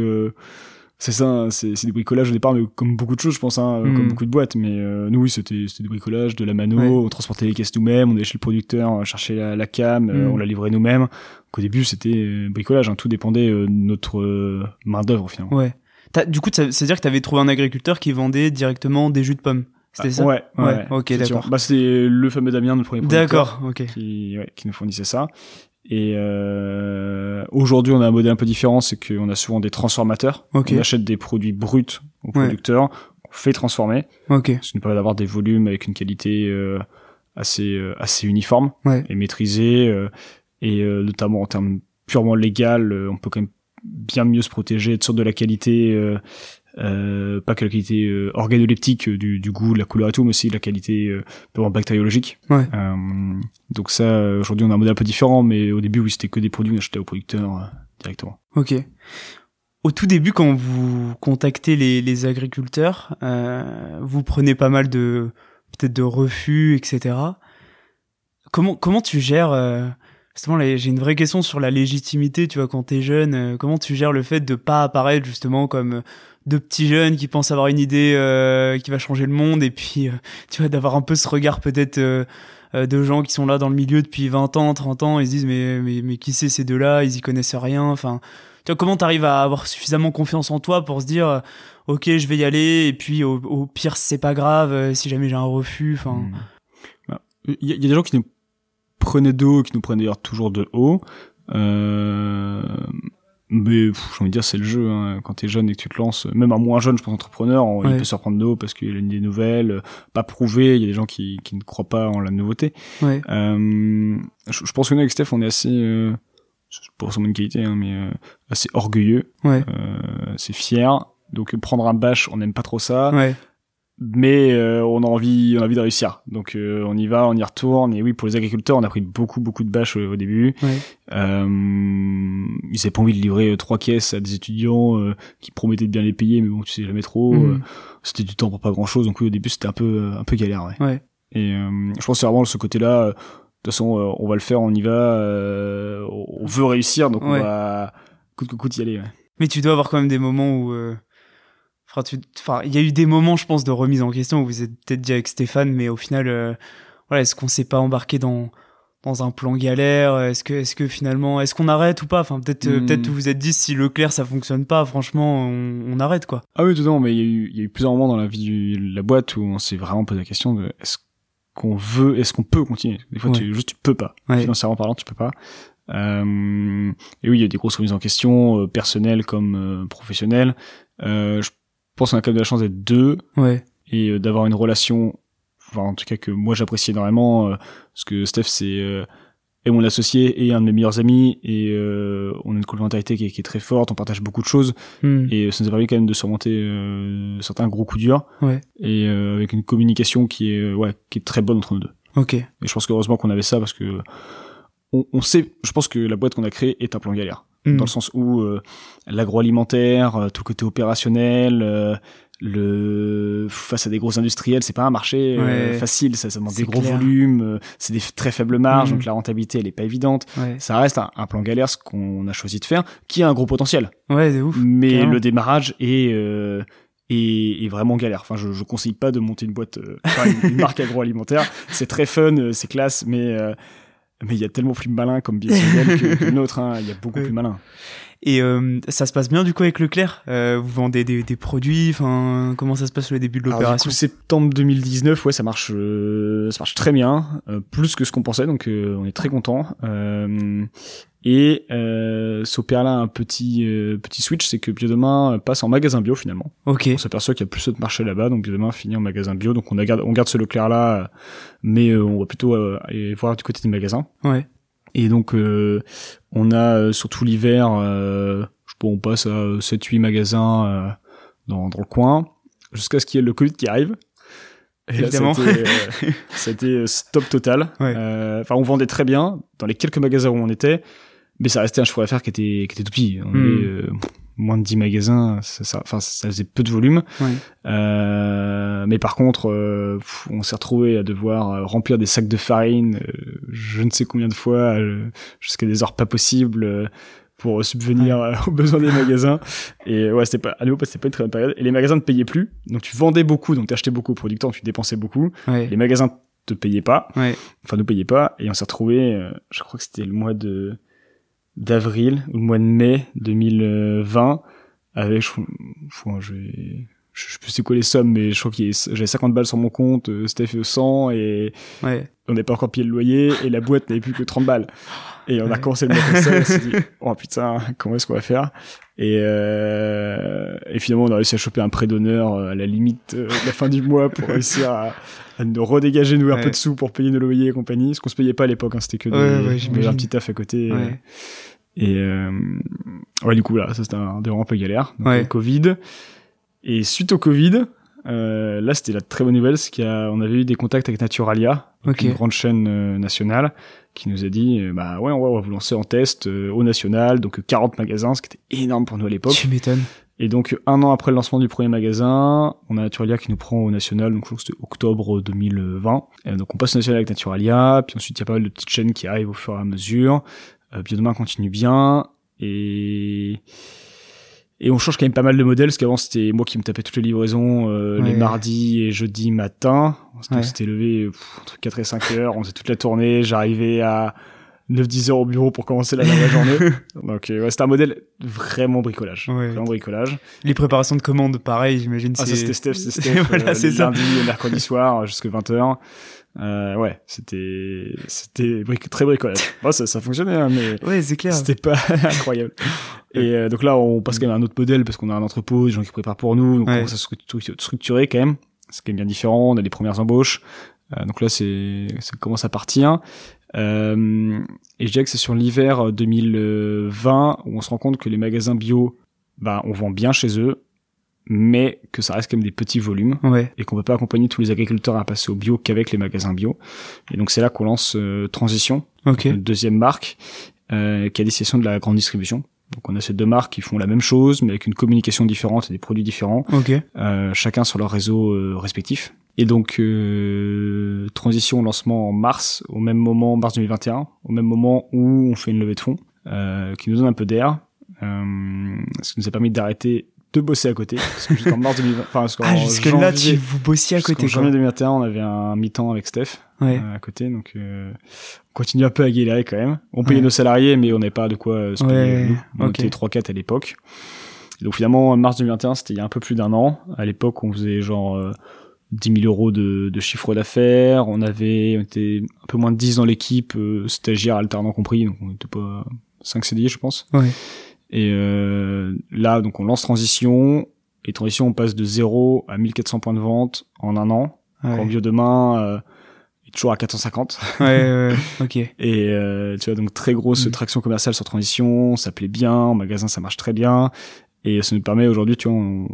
Speaker 2: Euh, c'est ça, hein, c'est c'est des bricolages au départ, mais comme beaucoup de choses, je pense, hein,
Speaker 1: Mhm.
Speaker 2: comme beaucoup de boîtes. Mais euh, nous, oui, c'était c'était du bricolage, de la mano,
Speaker 1: Ouais.
Speaker 2: on transportait les caisses nous-mêmes, on allait chez le producteur euh, chercher la, la cam, euh,
Speaker 1: Mhm.
Speaker 2: on la livrait nous-mêmes. Donc, au début, c'était euh, bricolage, hein, tout dépendait euh, de notre euh, main d'œuvre finalement.
Speaker 1: Ouais. Du coup, ça- c'est-à-dire que t'avais trouvé un agriculteur qui vendait directement des jus de pommes. C'était ça?
Speaker 2: Ouais, ouais,
Speaker 1: Ouais, ok, d'accord.
Speaker 2: Bah, c'était le fameux Damien, notre premier producteur,
Speaker 1: D'accord, ok.
Speaker 2: qui, ouais, qui nous fournissait ça. Et euh, aujourd'hui, on a un modèle un peu différent, c'est qu'on a souvent des transformateurs.
Speaker 1: Ok.
Speaker 2: On achète des produits bruts aux
Speaker 1: Ouais.
Speaker 2: producteurs, on fait transformer.
Speaker 1: Ok.
Speaker 2: Ce qui nous permet d'avoir des volumes avec une qualité euh, assez euh, assez uniforme
Speaker 1: Ouais.
Speaker 2: et maîtrisée euh, et euh, notamment en termes purement légal euh, on peut quand même bien mieux se protéger être sûr de la qualité euh, pas que la qualité euh, organoleptique euh, du, du goût de la couleur et tout mais aussi de la qualité euh, purement bactériologique
Speaker 1: Ouais.
Speaker 2: Euh, donc ça aujourd'hui on a un modèle un peu différent mais au début oui c'était que des produits qu'on achetait aux producteurs euh, directement
Speaker 1: Ok. Au tout début, quand vous contactez les, les agriculteurs, euh, vous prenez pas mal de peut-être de refus, etc. Comment comment tu gères euh, justement j'ai une vraie question sur la légitimité. Tu vois, quand t'es jeune, euh, comment tu gères le fait de pas apparaître justement comme deux petits jeunes qui pensent avoir une idée euh, qui va changer le monde et puis euh, tu vois d'avoir un peu ce regard peut-être euh, euh, de gens qui sont là dans le milieu depuis 20 ans, 30 ans, ils se disent mais mais, mais qui c'est ces deux-là, ils y connaissent rien, enfin tu vois, comment t'arrives à avoir suffisamment confiance en toi pour se dire, euh, ok, je vais y aller, et puis au, pire, c'est pas grave, si jamais j'ai un refus, enfin.
Speaker 2: Bah, Il y, a- il y a des gens qui nous prenaient de haut, qui nous prennent d'ailleurs toujours de haut. Euh, mais j'ai envie de dire c'est le jeu hein. quand t'es jeune et que tu te lances même un moins jeune je pense entrepreneur on- il peut se reprendre de haut parce qu'il a une idée nouvelle euh, pas prouvé il y a des gens qui, qui ne croient pas en la nouveauté
Speaker 1: Ouais.
Speaker 2: euh, je, je pense que nous avec Steph on est assez euh, pas forcément une qualité hein, mais euh, assez orgueilleux
Speaker 1: Ouais.
Speaker 2: euh, c'est fier donc euh, prendre un bash on n'aime pas trop ça
Speaker 1: Ouais.
Speaker 2: Mais euh, on a envie on a envie de réussir donc euh, on y va on y retourne et oui pour les agriculteurs on a pris beaucoup beaucoup de bâches au début
Speaker 1: Ouais.
Speaker 2: euh, ils avaient pas envie de livrer euh, trois caisses à des étudiants euh, qui promettaient de bien les payer mais bon tu sais jamais trop
Speaker 1: Mhm.
Speaker 2: euh, c'était du temps pour pas grand chose donc oui au début c'était un peu un peu galère ouais,
Speaker 1: Ouais.
Speaker 2: et euh, je pense que c'est vraiment ce côté là de toute façon on va le faire on y va euh, on veut réussir donc
Speaker 1: Ouais.
Speaker 2: on va coûte que coûte y aller ouais.
Speaker 1: Mais tu dois avoir quand même des moments où. Enfin, tu... enfin, il y a eu des moments, je pense, de remise en question où vous êtes peut-être dit avec Stéphane, mais au final, euh, voilà, est-ce qu'on s'est pas embarqué dans dans un plan galère? Est-ce que, est-ce que finalement, est-ce qu'on arrête ou pas? Enfin, peut-être,
Speaker 2: Hmm.
Speaker 1: peut-être vous vous êtes dit si Leclerc ça fonctionne pas, franchement, on, on arrête quoi.
Speaker 2: Ah oui, tout mais il y, a eu, il y a eu plusieurs moments dans la vie de la boîte où on s'est vraiment posé la question de est-ce qu'on veut, est-ce qu'on peut continuer? Des fois,
Speaker 1: Ouais.
Speaker 2: tu, juste tu peux pas.
Speaker 1: Ouais.
Speaker 2: Financièrement parlant, tu peux pas. Euh, et oui, il y a des grosses remises en question, euh, personnelles comme euh, professionnelles. Je pense qu'on a quand même de la chance d'être deux
Speaker 1: Ouais.
Speaker 2: et euh, d'avoir une relation, enfin en tout cas que moi j'apprécie énormément, euh, parce que Steph c'est euh, est mon associé et un de mes meilleurs amis et euh, on a une complémentarité qui est, qui est très forte, on partage beaucoup de choses
Speaker 1: Hmm.
Speaker 2: et ça nous a permis quand même de surmonter euh, certains gros coups durs
Speaker 1: Ouais.
Speaker 2: et euh, avec une communication qui est euh, ouais qui est très bonne entre nous deux
Speaker 1: Ok.
Speaker 2: et je pense qu'heureusement qu'on avait ça parce que on, on sait je pense que la boîte qu'on a créée est un plan galère
Speaker 1: Hmm.
Speaker 2: dans le sens où euh, l'agroalimentaire euh, tout le côté opérationnel euh, le face à des gros industriels c'est pas un marché euh,
Speaker 1: Ouais.
Speaker 2: facile ça, ça demande
Speaker 1: C'est
Speaker 2: des gros
Speaker 1: clair.
Speaker 2: volumes euh, c'est des très faibles marges
Speaker 1: Mhm.
Speaker 2: donc la rentabilité elle est pas évidente
Speaker 1: Ouais.
Speaker 2: ça reste un, un plan galère ce qu'on a choisi de faire qui a un gros potentiel
Speaker 1: Ouais, de ouf.
Speaker 2: mais le démarrage est, euh, est, est vraiment galère. Enfin, je, je conseille pas de monter une boîte, euh, une, une marque agroalimentaire. C'est très fun, c'est classe, mais euh, mais il y a tellement plus malin comme model que, que le nôtre. hein. Il y a beaucoup
Speaker 1: Ouais.
Speaker 2: plus malin.
Speaker 1: Et euh, ça se passe bien du coup avec Leclerc? Euh, Vous vendez des, des produits? Enfin, comment ça se passe le début de l'opération?
Speaker 2: septembre 2019, ouais, ça marche, euh, ça marche très bien, euh, plus que ce qu'on pensait, donc euh, on est très content. Euh, et euh, s'opère là un petit euh, petit switch, c'est que Biodemain passe en magasin bio finalement.
Speaker 1: Ok.
Speaker 2: on s'aperçoit qu'il y a plus de marché là-bas, donc demain finit en magasin bio, donc on, a garde, on garde ce Leclerc là, mais euh, on va plutôt euh, aller voir du côté des magasins.
Speaker 1: Ouais.
Speaker 2: Et donc euh, on a euh, surtout l'hiver, euh, je sais pas, on passe à 7-8 magasins euh, dans, dans le coin, jusqu'à ce qu'il y ait le Covid qui arrive. Et
Speaker 1: Évidemment.
Speaker 2: c'était, euh, euh, stop total.
Speaker 1: Ouais.
Speaker 2: Euh, Enfin, on vendait très bien dans les quelques magasins où on était, mais ça restait un chiffre d'affaires qui était, qui était tout petit. On
Speaker 1: Hmm.
Speaker 2: avait euh, moins de 10 magasins, ça, ça, enfin, ça faisait peu de volume.
Speaker 1: Ouais.
Speaker 2: Euh, mais par contre, euh, on s'est retrouvé à devoir euh, remplir des sacs de farine, euh, je ne sais combien de fois, euh, jusqu'à des heures pas possibles, pour subvenir aux besoins des magasins. Et ouais, c'était pas, à nouveau, c'était pas une très bonne période. Et les magasins ne payaient plus, donc tu vendais beaucoup, donc t'achetais beaucoup aux producteurs, tu dépensais beaucoup.
Speaker 1: Ouais.
Speaker 2: Les magasins te payaient pas,
Speaker 1: Ouais.
Speaker 2: enfin ne payaient pas, et on s'est retrouvé, euh, je crois que c'était le mois de d'avril ou le mois de mai 2020 avec je, je, je, sais quoi les sommes mais je crois a- j'avais 50 balles sur mon compte euh, Steph 100 et
Speaker 1: Ouais.
Speaker 2: On n'avait pas encore payé le loyer et la boîte n'avait plus que 30 balles. Et on a commencé le mois comme ça on s'est dit oh putain comment est-ce qu'on va faire? Et euh, et finalement on a réussi à choper un prêt d'honneur euh, à la limite euh, de la fin du mois pour réussir à, à nous redégager nous un
Speaker 1: Ouais.
Speaker 2: peu de sous pour payer nos loyers et compagnie ce qu'on se payait pas à l'époque hein, c'était que des,
Speaker 1: Ouais, ouais,
Speaker 2: un petit taf à côté. Et euh, ouais, du coup, là, ça c'était un des un peu galère. Donc, le Covid. Et suite au Covid, euh, là, c'était la très bonne nouvelle, c'est qu'on avait eu des contacts avec Naturalia, donc
Speaker 1: Ok.
Speaker 2: une grande chaîne euh, nationale, qui nous a dit, euh, bah ouais, on va, on va vous lancer en test au national, donc euh, 40 magasins, ce qui était énorme pour nous à l'époque.
Speaker 1: Tu m'étonnes.
Speaker 2: Et donc, un an après le lancement du premier magasin, on a Naturalia qui nous prend au national, donc je crois que c'était octobre 2020. Et donc, on passe au national avec Naturalia, puis ensuite, il y a pas mal de petites chaînes qui arrivent au fur et à mesure. Euh, Biodemain continue bien, et... Et on change quand même pas mal de modèles, parce qu'avant c'était moi qui me tapais toutes les livraisons euh,
Speaker 1: Ouais.
Speaker 2: les mardis et jeudis matin. Donc
Speaker 1: Ouais.
Speaker 2: c'était levé pff, entre 4 et 5 heures, on faisait toute la tournée, j'arrivais à 9-10 heures au bureau pour commencer la, la journée. Donc euh, ouais, c'était un modèle vraiment bricolage.
Speaker 1: Ouais.
Speaker 2: Vraiment bricolage.
Speaker 1: Les préparations de commandes, pareil, j'imagine.
Speaker 2: Ah,
Speaker 1: c'est-
Speaker 2: c'était Steph, c'est Steph.
Speaker 1: voilà,
Speaker 2: euh,
Speaker 1: c'est
Speaker 2: lundi mercredi soir jusqu'à 20h. Euh, ouais, c'était c'était très bricolage. Bon, ça, ça fonctionnait, hein, mais
Speaker 1: Ouais, c'est clair.
Speaker 2: c'était pas incroyable. Et euh, donc là, on passe quand même à un autre modèle parce qu'on a un entrepôt, des gens qui préparent pour nous, donc
Speaker 1: Ouais.
Speaker 2: on commence à structurer quand même. C'est quand même bien différent. On a les premières embauches. Euh, donc là, c'est ça commence à partir. Euh, et je dirais que c'est sur l'hiver 2020 où on se rend compte que les magasins bio, bah, on vend bien chez eux, mais que ça reste quand même des petits volumes
Speaker 1: Ouais.
Speaker 2: et qu'on peut pas accompagner tous les agriculteurs à passer au bio qu'avec les magasins bio. Et donc c'est là qu'on lance euh, Transition,
Speaker 1: Ok.
Speaker 2: notre deuxième marque, euh, qui a destination de la grande distribution. Donc on a ces deux marques qui font la même chose, mais avec une communication différente et des produits différents,
Speaker 1: Ok.
Speaker 2: euh, chacun sur leur réseau euh, respectif. Et donc euh, transition lancement en mars, au même moment, mars 2021, au même moment où on fait une levée de fonds, euh, qui nous donne un peu d'air, euh, ce qui nous a permis d'arrêter de bosser à côté, parce que jusqu'en mars 2020, enfin jusqu'en
Speaker 1: Ah, jusque là, tu vous bossiez à côté, quoi.
Speaker 2: janvier 2021, on avait un mi-temps avec Steph
Speaker 1: Ouais.
Speaker 2: euh, à côté, donc euh, on continue un peu à galérer quand même. On payait
Speaker 1: Ouais.
Speaker 2: nos salariés, mais on n'avait pas de quoi euh, se payer
Speaker 1: Ouais.
Speaker 2: On était 3-4 à l'époque. Et donc finalement, en mars 2021, c'était il y a un peu plus d'un an. À l'époque, on faisait genre euh, 10 000 euros de, de chiffre d'affaires. On avait, on était un peu moins de 10 dans l'équipe, euh, stagiaires, alternants compris, donc on était pas 5 CDI, je pense.
Speaker 1: Ouais.
Speaker 2: Et euh, là, donc on lance Transition. Et Transition, on passe de 0 à 1400 points de vente en un an.
Speaker 1: Ouais.
Speaker 2: Quand Bio demain euh, est toujours à 450.
Speaker 1: ouais, ouais, ouais. Ok.
Speaker 2: Et euh, tu vois, donc très grosse
Speaker 1: Mm.
Speaker 2: traction commerciale sur Transition, ça plaît bien, en magasin ça marche très bien. Et ça nous permet aujourd'hui, tu vois, on,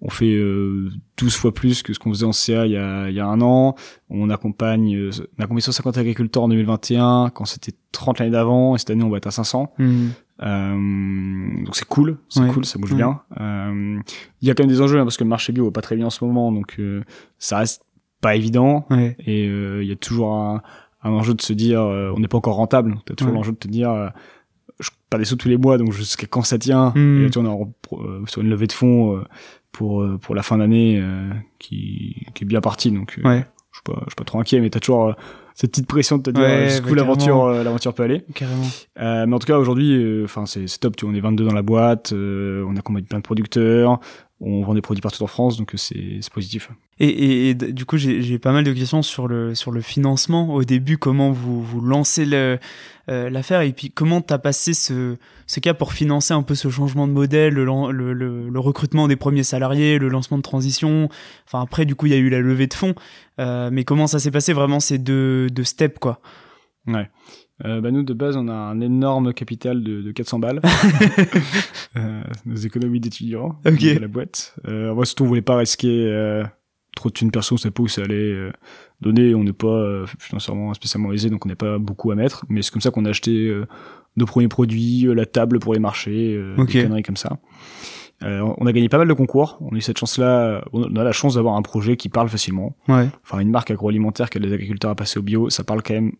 Speaker 2: on fait euh, 12 fois plus que ce qu'on faisait en CA il y a, il y a un an. On accompagne, euh, on a accompagné 150 agriculteurs en 2021, quand c'était 30 l'année d'avant, et cette année on va être à 500.
Speaker 1: Hmm.
Speaker 2: Euh, donc c'est cool, c'est
Speaker 1: Ouais.
Speaker 2: cool, ça bouge
Speaker 1: Ouais.
Speaker 2: bien. Euh, Il y a quand même des enjeux hein, parce que le marché bio va pas très bien en ce moment, donc euh, ça reste pas évident.
Speaker 1: Ouais.
Speaker 2: Et euh, il y a toujours un, un enjeu de se dire, euh, on n'est pas encore rentable. T'as toujours l'enjeu de te dire, euh, je pas des sous tous les mois, donc jusqu'à quand ça tient.
Speaker 1: Mm.
Speaker 2: Et là, tu vois, on est en- euh, sur une levée de fonds euh, pour euh, pour la fin d'année euh, qui qui est bien partie. Donc euh,
Speaker 1: Ouais.
Speaker 2: je suis pas je suis pas trop inquiet, mais t'as toujours euh, cette petite pression de te dire
Speaker 1: Ouais,
Speaker 2: jusqu'où
Speaker 1: bah,
Speaker 2: l'aventure l'aventure peut aller.
Speaker 1: Carrément.
Speaker 2: Euh, mais en tout cas aujourd'hui, enfin c'est c'est top. Tu vois, on est 22 dans la boîte, euh, on accompagne plein de producteurs, on vend des produits partout en France, donc euh, c'est positif.
Speaker 1: Et, et, du coup, j'ai pas mal de questions sur le sur le financement. Au début, comment vous vous lancez euh, l'affaire et puis comment t'as passé ce ce cas pour financer un peu ce changement de modèle, le, le, le, le recrutement des premiers salariés, le lancement de transition? Enfin après, du coup, il y a eu la levée de fonds. Euh, mais comment ça s'est passé vraiment ces deux deux steps quoi?
Speaker 2: Ouais. Euh, bah nous de base on a un énorme capital de, de 400 balles. Euh, nos économies d'étudiants
Speaker 1: Ok.
Speaker 2: de la boîte. Euh, moi surtout on voulait pas risquer euh, trop de thunes perso on savait pas où ça allait euh, donner. On n'est pas euh, financièrement spécialement aisé donc on n'a pas beaucoup à mettre. Mais c'est comme ça qu'on a acheté euh, nos premiers produits euh, la table pour les marchés euh,
Speaker 1: Ok.
Speaker 2: des conneries comme ça. Euh, on a gagné pas mal de concours. On a eu cette chance là on a la chance d'avoir un projet qui parle facilement.
Speaker 1: Ouais.
Speaker 2: enfin une marque agroalimentaire qui a des agriculteurs à passer au bio ça parle quand même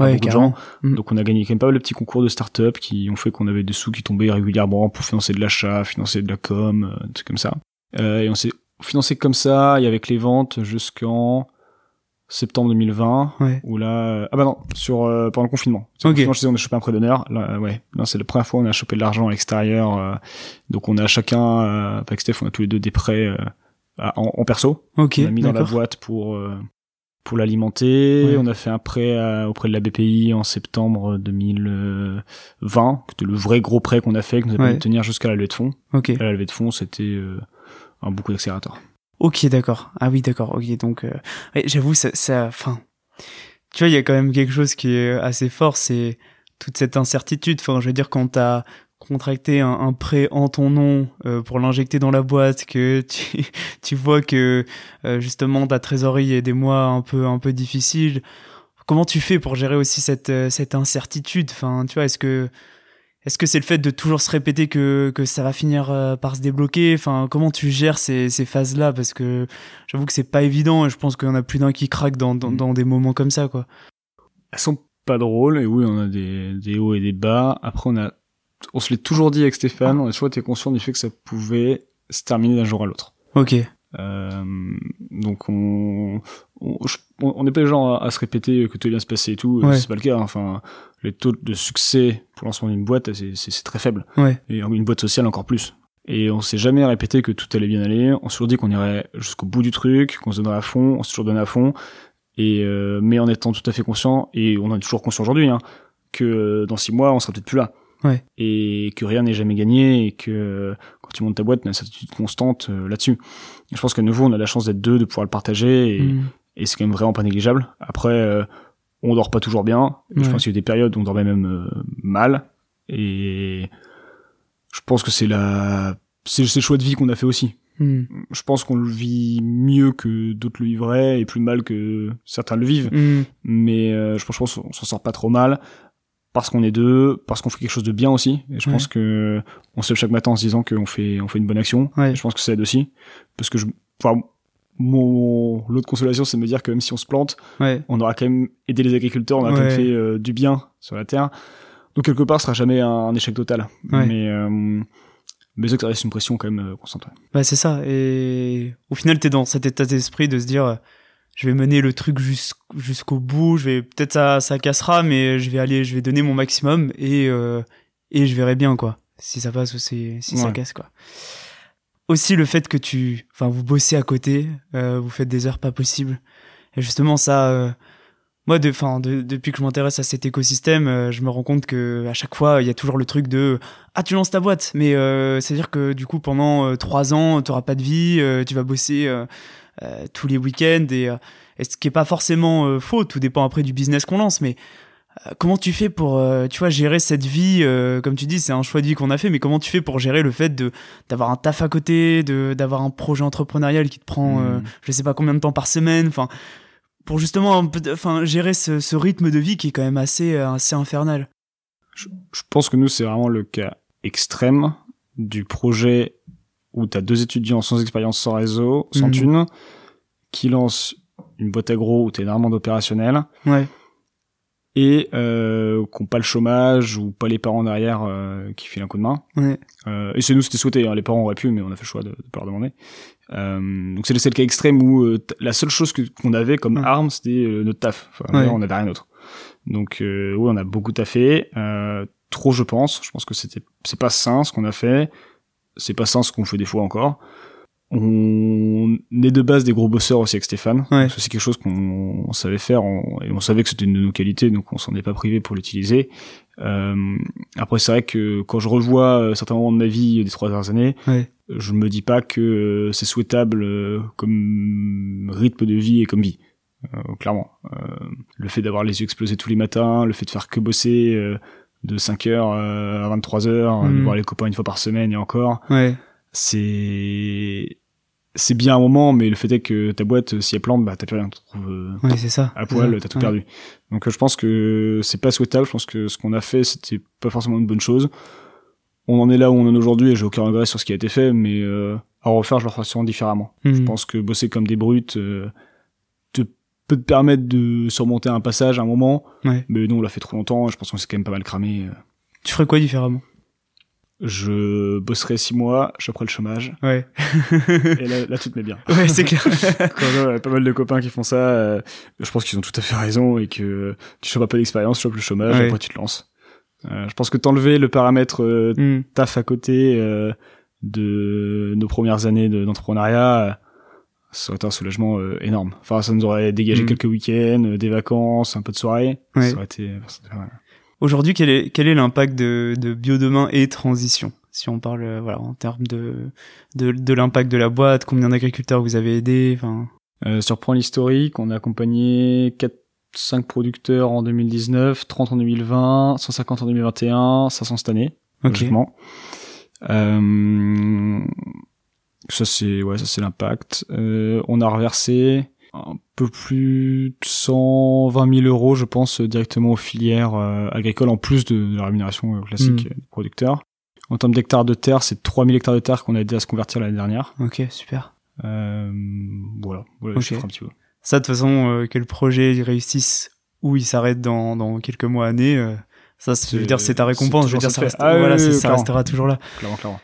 Speaker 1: Ouais,
Speaker 2: beaucoup de.
Speaker 1: Mm.
Speaker 2: donc on a gagné quand même pas mal de petits concours de start-up qui ont fait qu'on avait des sous qui tombaient régulièrement pour financer de l'achat, financer de la com, euh, des trucs comme ça. Euh, et on s'est financé comme ça et avec les ventes jusqu'en septembre 2020
Speaker 1: Ouais.
Speaker 2: où là euh, ah bah non sur euh, pendant le confinement. Sur le
Speaker 1: Ok.
Speaker 2: confinement, je disais, on a chopé un prêt d'honneur. Là, euh, ouais, non c'est la première fois on a chopé de l'argent à l'extérieur. euh, donc on a chacun euh, avec Steph, on a tous les deux des prêts euh, à- en, en perso
Speaker 1: Ok.
Speaker 2: on a mis dans la boîte pour euh, pour l'alimenter. On a fait un prêt à- auprès de la BPI en septembre 2020, c'était le vrai gros prêt qu'on a fait, qui nous a permis de tenir jusqu'à la levée de fonds.
Speaker 1: Ok.
Speaker 2: Et la levée de fonds, c'était euh, un beaucoup d'accélérateur.
Speaker 1: Ok, d'accord. Ah oui, d'accord. Ok, donc, euh, ouais, j'avoue, ça, ça, enfin, tu vois, il y a quand même quelque chose qui est assez fort, c'est toute cette incertitude. Enfin, je veux dire, quand t'as contracté un, un prêt en ton nom euh, pour l'injecter dans la boîte, que tu, tu vois que euh, justement ta trésorerie est des mois un peu, un peu difficiles. Comment tu fais pour gérer aussi cette, euh, cette incertitude? Enfin, tu vois, est-ce que est-ce que c'est le fait de toujours se répéter que, que ça va finir par se débloquer? Enfin, comment tu gères ces, ces phases-là? Parce que j'avoue que c'est pas évident et je pense qu'il y en a plus d'un qui craque dans, dans,
Speaker 2: Mm.
Speaker 1: dans des moments comme ça, quoi.
Speaker 2: Elles sont pas drôles, et oui, on a des, des hauts et des bas. Après, on a, on se l'est toujours dit avec Stéphane, on a toujours été conscient du fait que ça pouvait se terminer d'un jour à l'autre.
Speaker 1: Ok.
Speaker 2: Euh, donc on on n'est pas les gens à, à se répéter que tout va bien se passer et tout.
Speaker 1: Ouais.
Speaker 2: C'est pas le cas. hein. Enfin, les taux de succès pour lancement d'une boîte, c'est très faible.
Speaker 1: Ouais.
Speaker 2: Et une boîte sociale encore plus. Et on s'est jamais répété que tout allait bien aller. On s'est toujours dit qu'on irait jusqu'au bout du truc, qu'on se donnerait à fond, on s'est toujours donné à fond. Et euh, mais en étant tout à fait conscient, et on en est toujours conscient aujourd'hui, hein, que euh, dans six mois, on sera peut-être plus là.
Speaker 1: Ouais.
Speaker 2: Et que rien n'est jamais gagné, et que euh, quand tu montes ta boîte, tu as une certitude constante euh, là-dessus. Je pense qu'à nouveau, on a la chance d'être deux, de pouvoir le partager, et,
Speaker 1: Mm.
Speaker 2: et c'est quand même vraiment pas négligeable. Après, euh, on dort pas toujours bien. Je pense qu'il y a eu des périodes où on dormait même mal. Et je pense que c'est la, c'est le choix de vie qu'on a fait aussi.
Speaker 1: Mm.
Speaker 2: Je pense qu'on le vit mieux que d'autres le vivraient et plus mal que certains le vivent.
Speaker 1: Mm.
Speaker 2: Mais euh, je pense qu'on s'en sort pas trop mal parce qu'on est deux, parce qu'on fait quelque chose de bien aussi. Et je
Speaker 1: Ouais.
Speaker 2: pense que on se lève chaque matin en se disant qu'on fait, on fait une bonne action.
Speaker 1: Ouais.
Speaker 2: Et je pense que ça aide aussi parce que je, enfin, mon l'autre consolation, c'est de me dire que même si on se plante,
Speaker 1: Ouais.
Speaker 2: on aura quand même aidé les agriculteurs, on aura quand même fait euh, du bien sur la terre. Donc quelque part, ce sera jamais un, un échec total. Mais euh, mais c'est que ça reste une pression quand même euh, ouais.
Speaker 1: Bah c'est ça. Et au final, t'es dans cet état d'esprit de se dire, je vais mener le truc jus- jusqu'au bout. Je vais peut-être ça, ça cassera, mais je vais aller, je vais donner mon maximum et euh, et je verrai bien quoi. Si ça passe ou si, si ça casse quoi. Aussi le fait que tu, enfin vous bossez à côté, euh, vous faites des heures pas possibles. Et justement ça, euh, moi de, enfin de- depuis que je m'intéresse à cet écosystème, euh, je me rends compte que à chaque fois il y a toujours le truc de ah tu lances ta boîte mais euh, c'est à dire que du coup pendant euh, trois ans tu pas de vie euh, tu vas bosser tous les week-ends et, euh, et ce qui est pas forcément euh, faux tout dépend après du business qu'on lance mais euh, comment tu fais pour euh, tu vois gérer cette vie euh, comme tu dis c'est un choix de vie qu'on a fait mais comment tu fais pour gérer le fait de d'avoir un taf à côté de d'avoir un projet entrepreneurial qui te prend euh,
Speaker 2: Mhm.
Speaker 1: je sais pas combien de temps par semaine enfin pour justement enfin gérer ce, ce rythme de vie qui est quand même assez euh, assez infernal
Speaker 2: Je, je pense que nous, c'est vraiment le cas extrême du projet où tu as deux étudiants sans expérience, sans réseau, sans
Speaker 1: Mhm.
Speaker 2: thune, qui lancent une boîte agro où tu énormément d'opérationnel
Speaker 1: ouais
Speaker 2: et euh, qui n'ont pas le chômage ou pas les parents derrière euh, qui filent un coup de main.
Speaker 1: ouais
Speaker 2: Euh, et c'est nous, c'était souhaité. hein. Les parents auraient pu, mais on a fait le choix de ne pas leur demander. Euh, donc c'est le, cas extrême où euh, la seule chose qu'on avait comme
Speaker 1: Ouais.
Speaker 2: arme, c'était euh, notre taf. Enfin,
Speaker 1: Ouais.
Speaker 2: On n'avait rien d'autre. Donc euh, oui, on a beaucoup taffé. Euh, trop, je pense. Je pense que c'était, c'est pas sain ce qu'on a fait. C'est pas sain ce qu'on fait des fois encore. On est de base des gros bosseurs aussi avec Stéphane.
Speaker 1: Ouais.
Speaker 2: C'est quelque chose qu'on on savait faire on- et on savait que c'était une de nos qualités, donc on s'en est pas privé pour l'utiliser. Euh, après, c'est vrai que quand je revois euh, certains moments de ma vie des trois dernières années,
Speaker 1: ouais
Speaker 2: je me dis pas que euh, c'est souhaitable euh, comme rythme de vie et comme vie. Euh, clairement. Euh, le fait d'avoir les yeux explosés tous les matins, le fait de faire que bosser euh, de 5h à 23h,
Speaker 1: Mm.
Speaker 2: de voir les copains une fois par semaine et encore,
Speaker 1: ouais
Speaker 2: c'est c'est bien un moment, mais le fait est que ta boîte, si elle plante, bah t'as plus rien, tu euh,
Speaker 1: ouais c'est ça
Speaker 2: à poil, t'as tout
Speaker 1: Ouais.
Speaker 2: perdu. Donc euh, je pense que c'est pas souhaitable. Je pense que ce qu'on a fait, c'était pas forcément une bonne chose. On en est là où on en est aujourd'hui et j'ai aucun regret sur ce qui a été fait, mais euh, à refaire, je le ferai sûrement différemment. Je
Speaker 1: Mhm.
Speaker 2: pense que bosser comme des brutes euh, peut te permettre de surmonter un passage à un moment,
Speaker 1: Ouais.
Speaker 2: mais nous on l'a fait trop longtemps. et Je pense qu'on s'est quand même pas mal cramé. euh.
Speaker 1: Tu ferais quoi différemment?
Speaker 2: Je bosserai six mois, je ferai le chômage,
Speaker 1: Ouais.
Speaker 2: et là, là tout te met bien.
Speaker 1: ouais, c'est clair.
Speaker 2: Quand il y a pas mal de copains qui font ça, euh, je pense qu'ils ont tout à fait raison et que tu chopes pas d'expérience, tu chopes le chômage,
Speaker 1: Ouais.
Speaker 2: après tu te lances. Euh, je pense que t'enlever le paramètre euh,
Speaker 1: Hmm.
Speaker 2: taf à côté de nos premières années de- d'entrepreneuriat, ça aurait été un soulagement euh, énorme. Enfin, ça nous aurait dégagé
Speaker 1: Mm.
Speaker 2: quelques week-ends, euh, des vacances, un peu de soirée.
Speaker 1: Ouais.
Speaker 2: Ça aurait été... mal.
Speaker 1: Aujourd'hui, quel est, quel est l'impact de, de Biodemain et transition? Si on parle euh, voilà, en termes de, de, de l'impact de la boîte, combien d'agriculteurs vous avez aidé enfin,
Speaker 2: Euh, sur Prends l'historique, on a accompagné 4, 5 producteurs en 2019, 30 en 2020, 150 en 2021, 500 cette année.
Speaker 1: Ok.
Speaker 2: logiquement. Euh, ça c'est ouais, ça c'est l'impact. Euh, on a reversé un peu plus de 120 000 euros, je pense, directement aux filières euh, agricoles, en plus de, de la rémunération euh, classique
Speaker 1: Mm.
Speaker 2: des producteurs. En termes d'hectares de terre, c'est 3000 hectares de terre qu'on a aidé à se convertir l'année dernière.
Speaker 1: Ok, super.
Speaker 2: Euh, voilà, voilà
Speaker 1: Ok.
Speaker 2: les chiffres un petit peu.
Speaker 1: Ça, de toute façon, que le projet réussisse ou il s'arrête dans, dans quelques mois, années, ça, je veux dire, c'est ta récompense. Je veux dire, ça,
Speaker 2: ça
Speaker 1: reste-.
Speaker 2: Ah
Speaker 1: voilà,
Speaker 2: oui,
Speaker 1: c'est-
Speaker 2: oui,
Speaker 1: ça
Speaker 2: clairement.
Speaker 1: restera toujours là.
Speaker 2: clairement, clairement.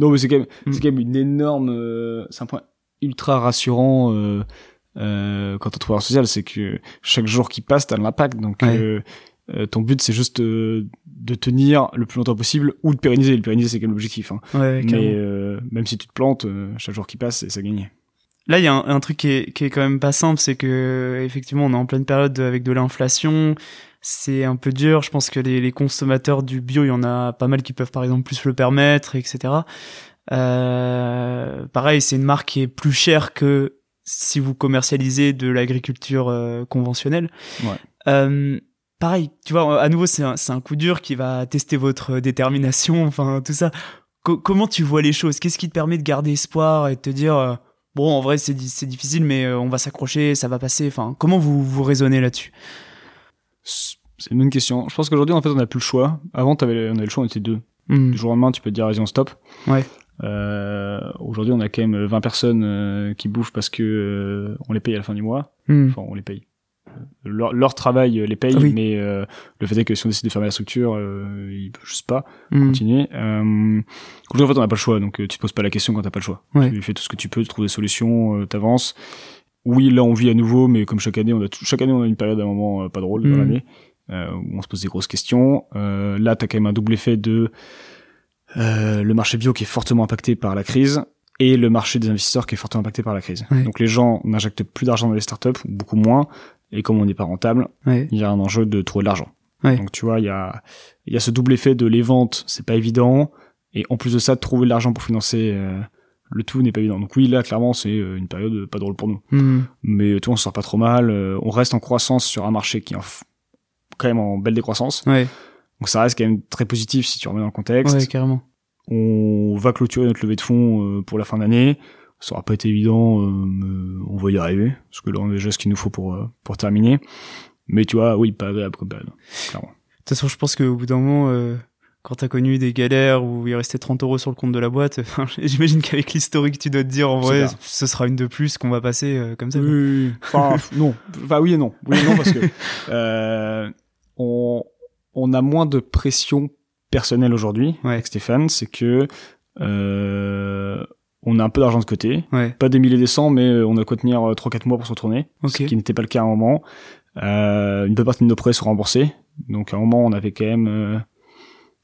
Speaker 2: Non, mais c'est quand même,
Speaker 1: Mm.
Speaker 2: c'est quand même une énorme, euh, c'est un point ultra rassurant euh, euh, quand on trouve un social, c'est que chaque jour qui passe, t'as de l'impact. Donc,
Speaker 1: Ouais.
Speaker 2: euh, Euh, ton but, c'est juste euh, de tenir le plus longtemps possible ou de pérenniser. Le pérenniser, c'est quand même l'objectif. Hein.
Speaker 1: Ouais,
Speaker 2: Mais euh, même si tu te plantes, chaque jour qui passe, c'est ça gagné.
Speaker 1: Là, il y a un, un truc qui est, qui est quand même pas simple, c'est que effectivement, on est en pleine période avec de l'inflation. C'est un peu dur. Je pense que les, les consommateurs du bio, il y en a pas mal qui peuvent par exemple plus le permettre, etc. Euh, pareil, c'est une marque qui est plus chère que si vous commercialisez de l'agriculture euh, conventionnelle.
Speaker 2: Ouais.
Speaker 1: Euh, pareil, tu vois, à nouveau, c'est un, c'est un coup dur qui va tester votre détermination, enfin tout ça. Co- comment tu vois les choses? Qu'est-ce qui te permet de garder espoir et de te dire euh, bon, en vrai, c'est di- c'est difficile, mais euh, on va s'accrocher, ça va passer? Enfin, comment vous vous raisonnez là-dessus?
Speaker 2: C'est une bonne question. Je pense qu'aujourd'hui, en fait, on n'a plus le choix. Avant, t'avais, on avait le choix, on était deux.
Speaker 1: Hmm.
Speaker 2: Du jour au lendemain, tu peux te dire, vas-y, on stop.
Speaker 1: Ouais.
Speaker 2: Euh, aujourd'hui, on a quand même 20 personnes euh, qui bouffent parce que euh, on les paye à la fin du mois.
Speaker 1: Hmm.
Speaker 2: Enfin, on les paye. Euh, Leur, leur travail euh, les paye,
Speaker 1: oui.
Speaker 2: mais euh, le fait est que si on décide de fermer la structure, euh, ils peuvent juste pas
Speaker 1: Hmm.
Speaker 2: continuer. Euh, aujourd'hui, en fait, on n'a pas le choix, donc tu te poses pas la question quand t'as pas le choix.
Speaker 1: Ouais.
Speaker 2: Tu fais tout ce que tu peux, tu trouves des solutions, euh, t'avances. Oui, là, on vit à nouveau, mais comme chaque année, on a chaque année, on a une période à un moment euh, pas drôle dans
Speaker 1: Mhm.
Speaker 2: l'année euh, où on se pose des grosses questions. Euh, là, t'as quand même un double effet de euh, le marché bio qui est fortement impacté par la crise et le marché des investisseurs qui est fortement impacté par la crise.
Speaker 1: Ouais.
Speaker 2: Donc les gens n'injectent plus d'argent dans les startups, ou beaucoup moins, et comme on n'est pas rentable,
Speaker 1: Ouais.
Speaker 2: il y a un enjeu de trouver de l'argent.
Speaker 1: Ouais.
Speaker 2: Donc tu vois, il y a, il y a ce double effet de les ventes, c'est pas évident, et en plus de ça, de trouver de l'argent pour financer euh, le tout n'est pas évident. Donc oui, là, clairement, c'est euh, une période pas drôle pour nous.
Speaker 1: Hmm.
Speaker 2: Mais tout, on se sort pas trop mal, euh, on reste en croissance sur un marché qui est en f- quand même en belle décroissance.
Speaker 1: Ouais.
Speaker 2: Donc ça reste quand même très positif si tu remets dans le contexte.
Speaker 1: Ouais, carrément.
Speaker 2: On va clôturer notre levée de fonds euh, pour la fin d'année. Ça aura pas été évident, euh, mais on va y arriver. Parce que là, on a déjà ce qu'il nous faut pour, euh, pour terminer. Mais tu vois, oui, pas agréable comme période. Clairement.
Speaker 1: De toute façon, je pense qu'au bout d'un moment, euh, quand t'as connu des galères où il restait 30 euros sur le compte de la boîte, enfin, j'imagine qu'avec l'historique, tu dois te dire en vrai, ce sera une de plus qu'on va passer euh, comme ça. quoi.
Speaker 2: Oui, enfin, f- non. Enfin, oui et non. Oui et non parce que euh, on, on a moins de pression personnelle aujourd'hui
Speaker 1: Ouais.
Speaker 2: avec Stéphane. C'est que euh, on a un peu d'argent de côté.
Speaker 1: Ouais.
Speaker 2: Pas des milliers des cents, mais euh, on a quoi tenir 3-4 mois pour se retourner.
Speaker 1: Ok.
Speaker 2: Ce qui n'était pas le cas à un moment. Euh, une bonne partie de nos prêts sont remboursés. Donc à un moment, on avait quand même, euh,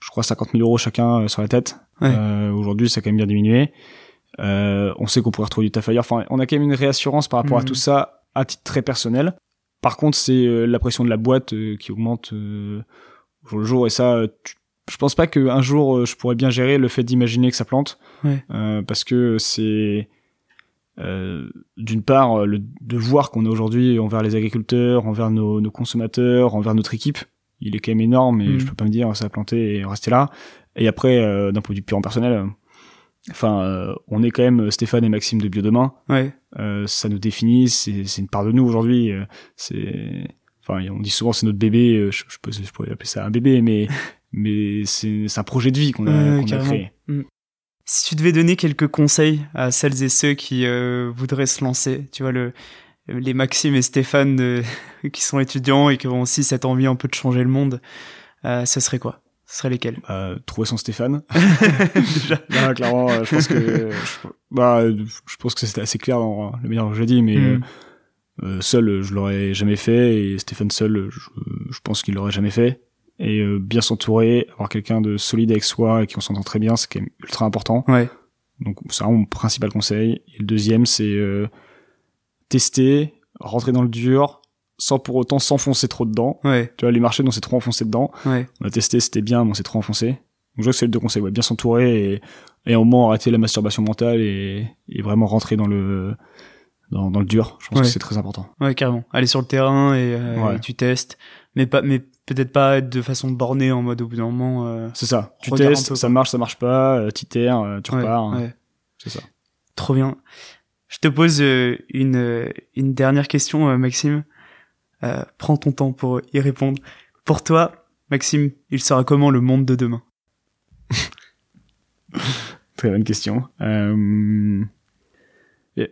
Speaker 2: je crois, 50 000 euros chacun euh, sur la tête.
Speaker 1: Ouais.
Speaker 2: Euh, Aujourd'hui, ça a quand même bien diminué. Euh, on sait qu'on pourrait retrouver du taf ailleurs. Enfin, on a quand même une réassurance par rapport à
Speaker 1: Mhm.
Speaker 2: tout ça à titre très personnel. Par contre, c'est la pression de la boîte qui augmente euh, au jour le jour. Et ça, tu- je pense pas qu'un jour je pourrais bien gérer le fait d'imaginer que ça plante.
Speaker 1: Ouais.
Speaker 2: Euh, parce que c'est euh, d'une part le devoir qu'on a aujourd'hui envers les agriculteurs, envers nos, nos consommateurs, envers notre équipe. Il est quand même énorme et
Speaker 1: Mhm.
Speaker 2: je peux pas me dire ça va planter et rester là. Et après, euh, d'un point de vue purement personnel, euh, enfin, euh, on est quand même Stéphane et Maxime de Bio Demain.
Speaker 1: Ouais.
Speaker 2: Ça nous définit, c'est une part de nous aujourd'hui. c'est, enfin, on dit souvent c'est notre bébé. Je, je, peux- je pourrais appeler ça un bébé, mais mais c'est un projet de vie qu'on a, a
Speaker 1: carrément.
Speaker 2: créé.
Speaker 1: Si tu devais donner quelques conseils à celles et ceux qui voudraient se lancer, tu vois, le, les Maxime et Stéphane de- qui sont étudiants et qui ont aussi cette envie un peu de changer le monde, euh, ce serait quoi? Ce serait lesquels?
Speaker 2: Euh, trouver son Stéphane.
Speaker 1: Déjà.
Speaker 2: Là, clairement, euh, je pense que je, bah, je pense que c'était assez clair dans manière dont je l'ai dit, mais
Speaker 1: Mm.
Speaker 2: euh, euh, seul, euh, je l'aurais jamais fait, et Stéphane seul, je, je pense qu'il l'aurait jamais fait. Et euh, bien s'entourer, avoir quelqu'un de solide avec soi et qui on s'entend très bien, c'est quand même ultra important.
Speaker 1: Ouais.
Speaker 2: Donc c'est vraiment mon principal conseil. Et le deuxième, c'est euh, tester, rentrer dans le dur, sans pour autant s'enfoncer trop dedans.
Speaker 1: Ouais.
Speaker 2: Tu vois, les marchés, on s'est trop enfoncé dedans.
Speaker 1: Ouais.
Speaker 2: On a testé, c'était bien, mais on s'est trop enfoncé. Donc je vois que c'est les deux conseils, ouais, bien s'entourer et, et un moment arrêter la masturbation mentale et, et vraiment rentrer dans le dans, dans le dur. Je pense
Speaker 1: Ouais.
Speaker 2: que c'est très important.
Speaker 1: Ouais, carrément. Aller sur le terrain et, euh,
Speaker 2: Ouais.
Speaker 1: et tu testes, mais pas, mais peut-être pas être de façon bornée en mode au bout d'un moment. euh,
Speaker 2: C'est ça. Tu testes,
Speaker 1: peu,
Speaker 2: ça marche, ça marche pas, euh, t'itères, euh, tu repars.
Speaker 1: ouais.
Speaker 2: C'est ça.
Speaker 1: Trop bien. Je te pose euh, une, euh, une dernière question, euh, Maxime. Euh, prends ton temps pour y répondre. Pour toi, Maxime, il sera comment le monde de demain?
Speaker 2: Très bonne question. Euh... Il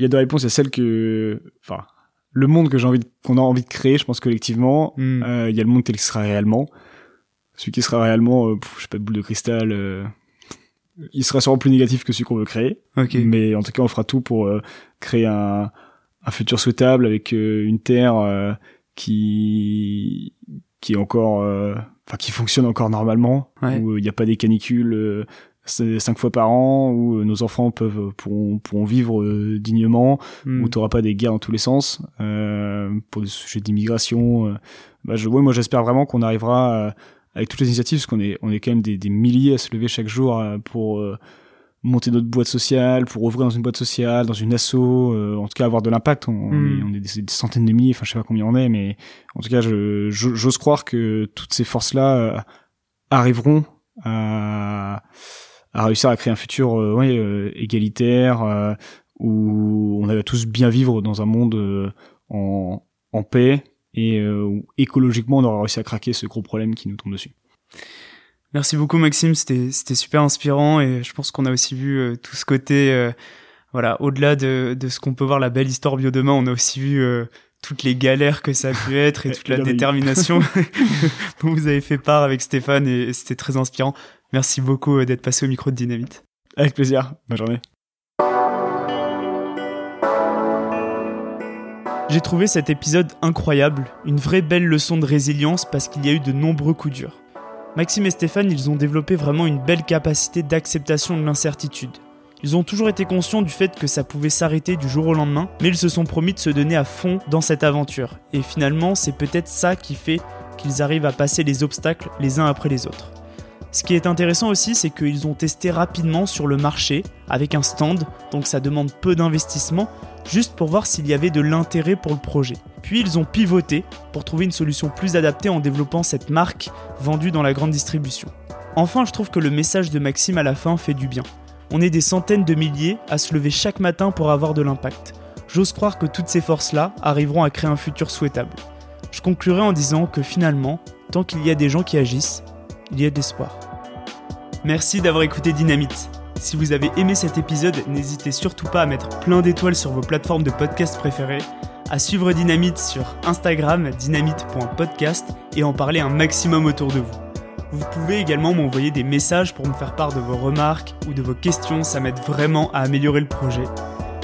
Speaker 2: y, a- deux réponses. Il y a celle que, enfin, le monde que j'ai envie, qu'on a envie de créer, je pense collectivement. Euh, Il y a le monde tel qu'il sera réellement. Celui qui sera réellement, pff, je sais pas, de boule de cristal. Il sera sûrement plus négatif que celui qu'on veut créer.
Speaker 1: Ok.
Speaker 2: Mais en tout cas, on fera tout pour euh, créer un, un futur souhaitable avec euh, une terre euh, qui qui est encore, enfin qui fonctionne encore normalement,
Speaker 1: Ouais.
Speaker 2: où il n'y a pas des canicules cinq fois par an, où nos enfants peuvent pourront, pourront vivre dignement,
Speaker 1: Hmm.
Speaker 2: où tu n'auras pas des guerres dans tous les sens euh, pour des sujets d'immigration. bah, je, ouais, moi j'espère vraiment qu'on arrivera euh, avec toutes les initiatives, parce qu'on est, on est quand même des, des milliers à se lever chaque jour euh, pour euh, monter notre boîte sociale, pour ouvrir dans une boîte sociale, dans une asso, euh, en tout cas avoir de l'impact. On, on
Speaker 1: Mm.
Speaker 2: est, on est des, des centaines de milliers, enfin je sais pas combien on est, mais en tout cas j'ose croire que toutes ces forces-là euh, arriveront à, à réussir à créer un futur ouais, égalitaire, où on va tous bien vivre dans un monde en, en paix et euh, écologiquement on aura réussi à craquer ce gros problème qui nous tombe dessus.
Speaker 1: Merci beaucoup Maxime, c'était c'était super inspirant et je pense qu'on a aussi vu euh, tout ce côté euh, voilà, au-delà de, de ce qu'on peut voir la belle histoire bio demain, on a aussi vu euh, toutes les galères que ça a pu être et toute la détermination dont vous avez fait part avec Stéphane et c'était très inspirant. Merci beaucoup d'être passé au micro de Dynamite.
Speaker 2: Avec plaisir, bonne journée.
Speaker 1: J'ai trouvé cet épisode incroyable, une vraie belle leçon de résilience parce qu'il y a eu de nombreux coups durs. Maxime et Stéphane, ils ont développé vraiment une belle capacité d'acceptation de l'incertitude. Ils ont toujours été conscients du fait que ça pouvait s'arrêter du jour au lendemain, mais ils se sont promis de se donner à fond dans cette aventure. Et finalement, c'est peut-être ça qui fait qu'ils arrivent à passer les obstacles les uns après les autres. Ce qui est intéressant aussi, c'est qu'ils ont testé rapidement sur le marché avec un stand, donc ça demande peu d'investissement, juste pour voir s'il y avait de l'intérêt pour le projet. Puis ils ont pivoté pour trouver une solution plus adaptée en développant cette marque vendue dans la grande distribution. Enfin, je trouve que le message de Maxime à la fin fait du bien. On est des centaines de milliers à se lever chaque matin pour avoir de l'impact. J'ose croire que toutes ces forces-là arriveront à créer un futur souhaitable. Je conclurai en disant que finalement, tant qu'il y a des gens qui agissent, il y a de l'espoir. Merci d'avoir écouté Dynamite. Si vous avez aimé cet épisode, n'hésitez surtout pas à mettre plein d'étoiles sur vos plateformes de podcast préférées, à suivre Dynamite sur Instagram dynamite.podcast et en parler un maximum autour de vous. Vous pouvez également m'envoyer des messages pour me faire part de vos remarques ou de vos questions, ça m'aide vraiment à améliorer le projet.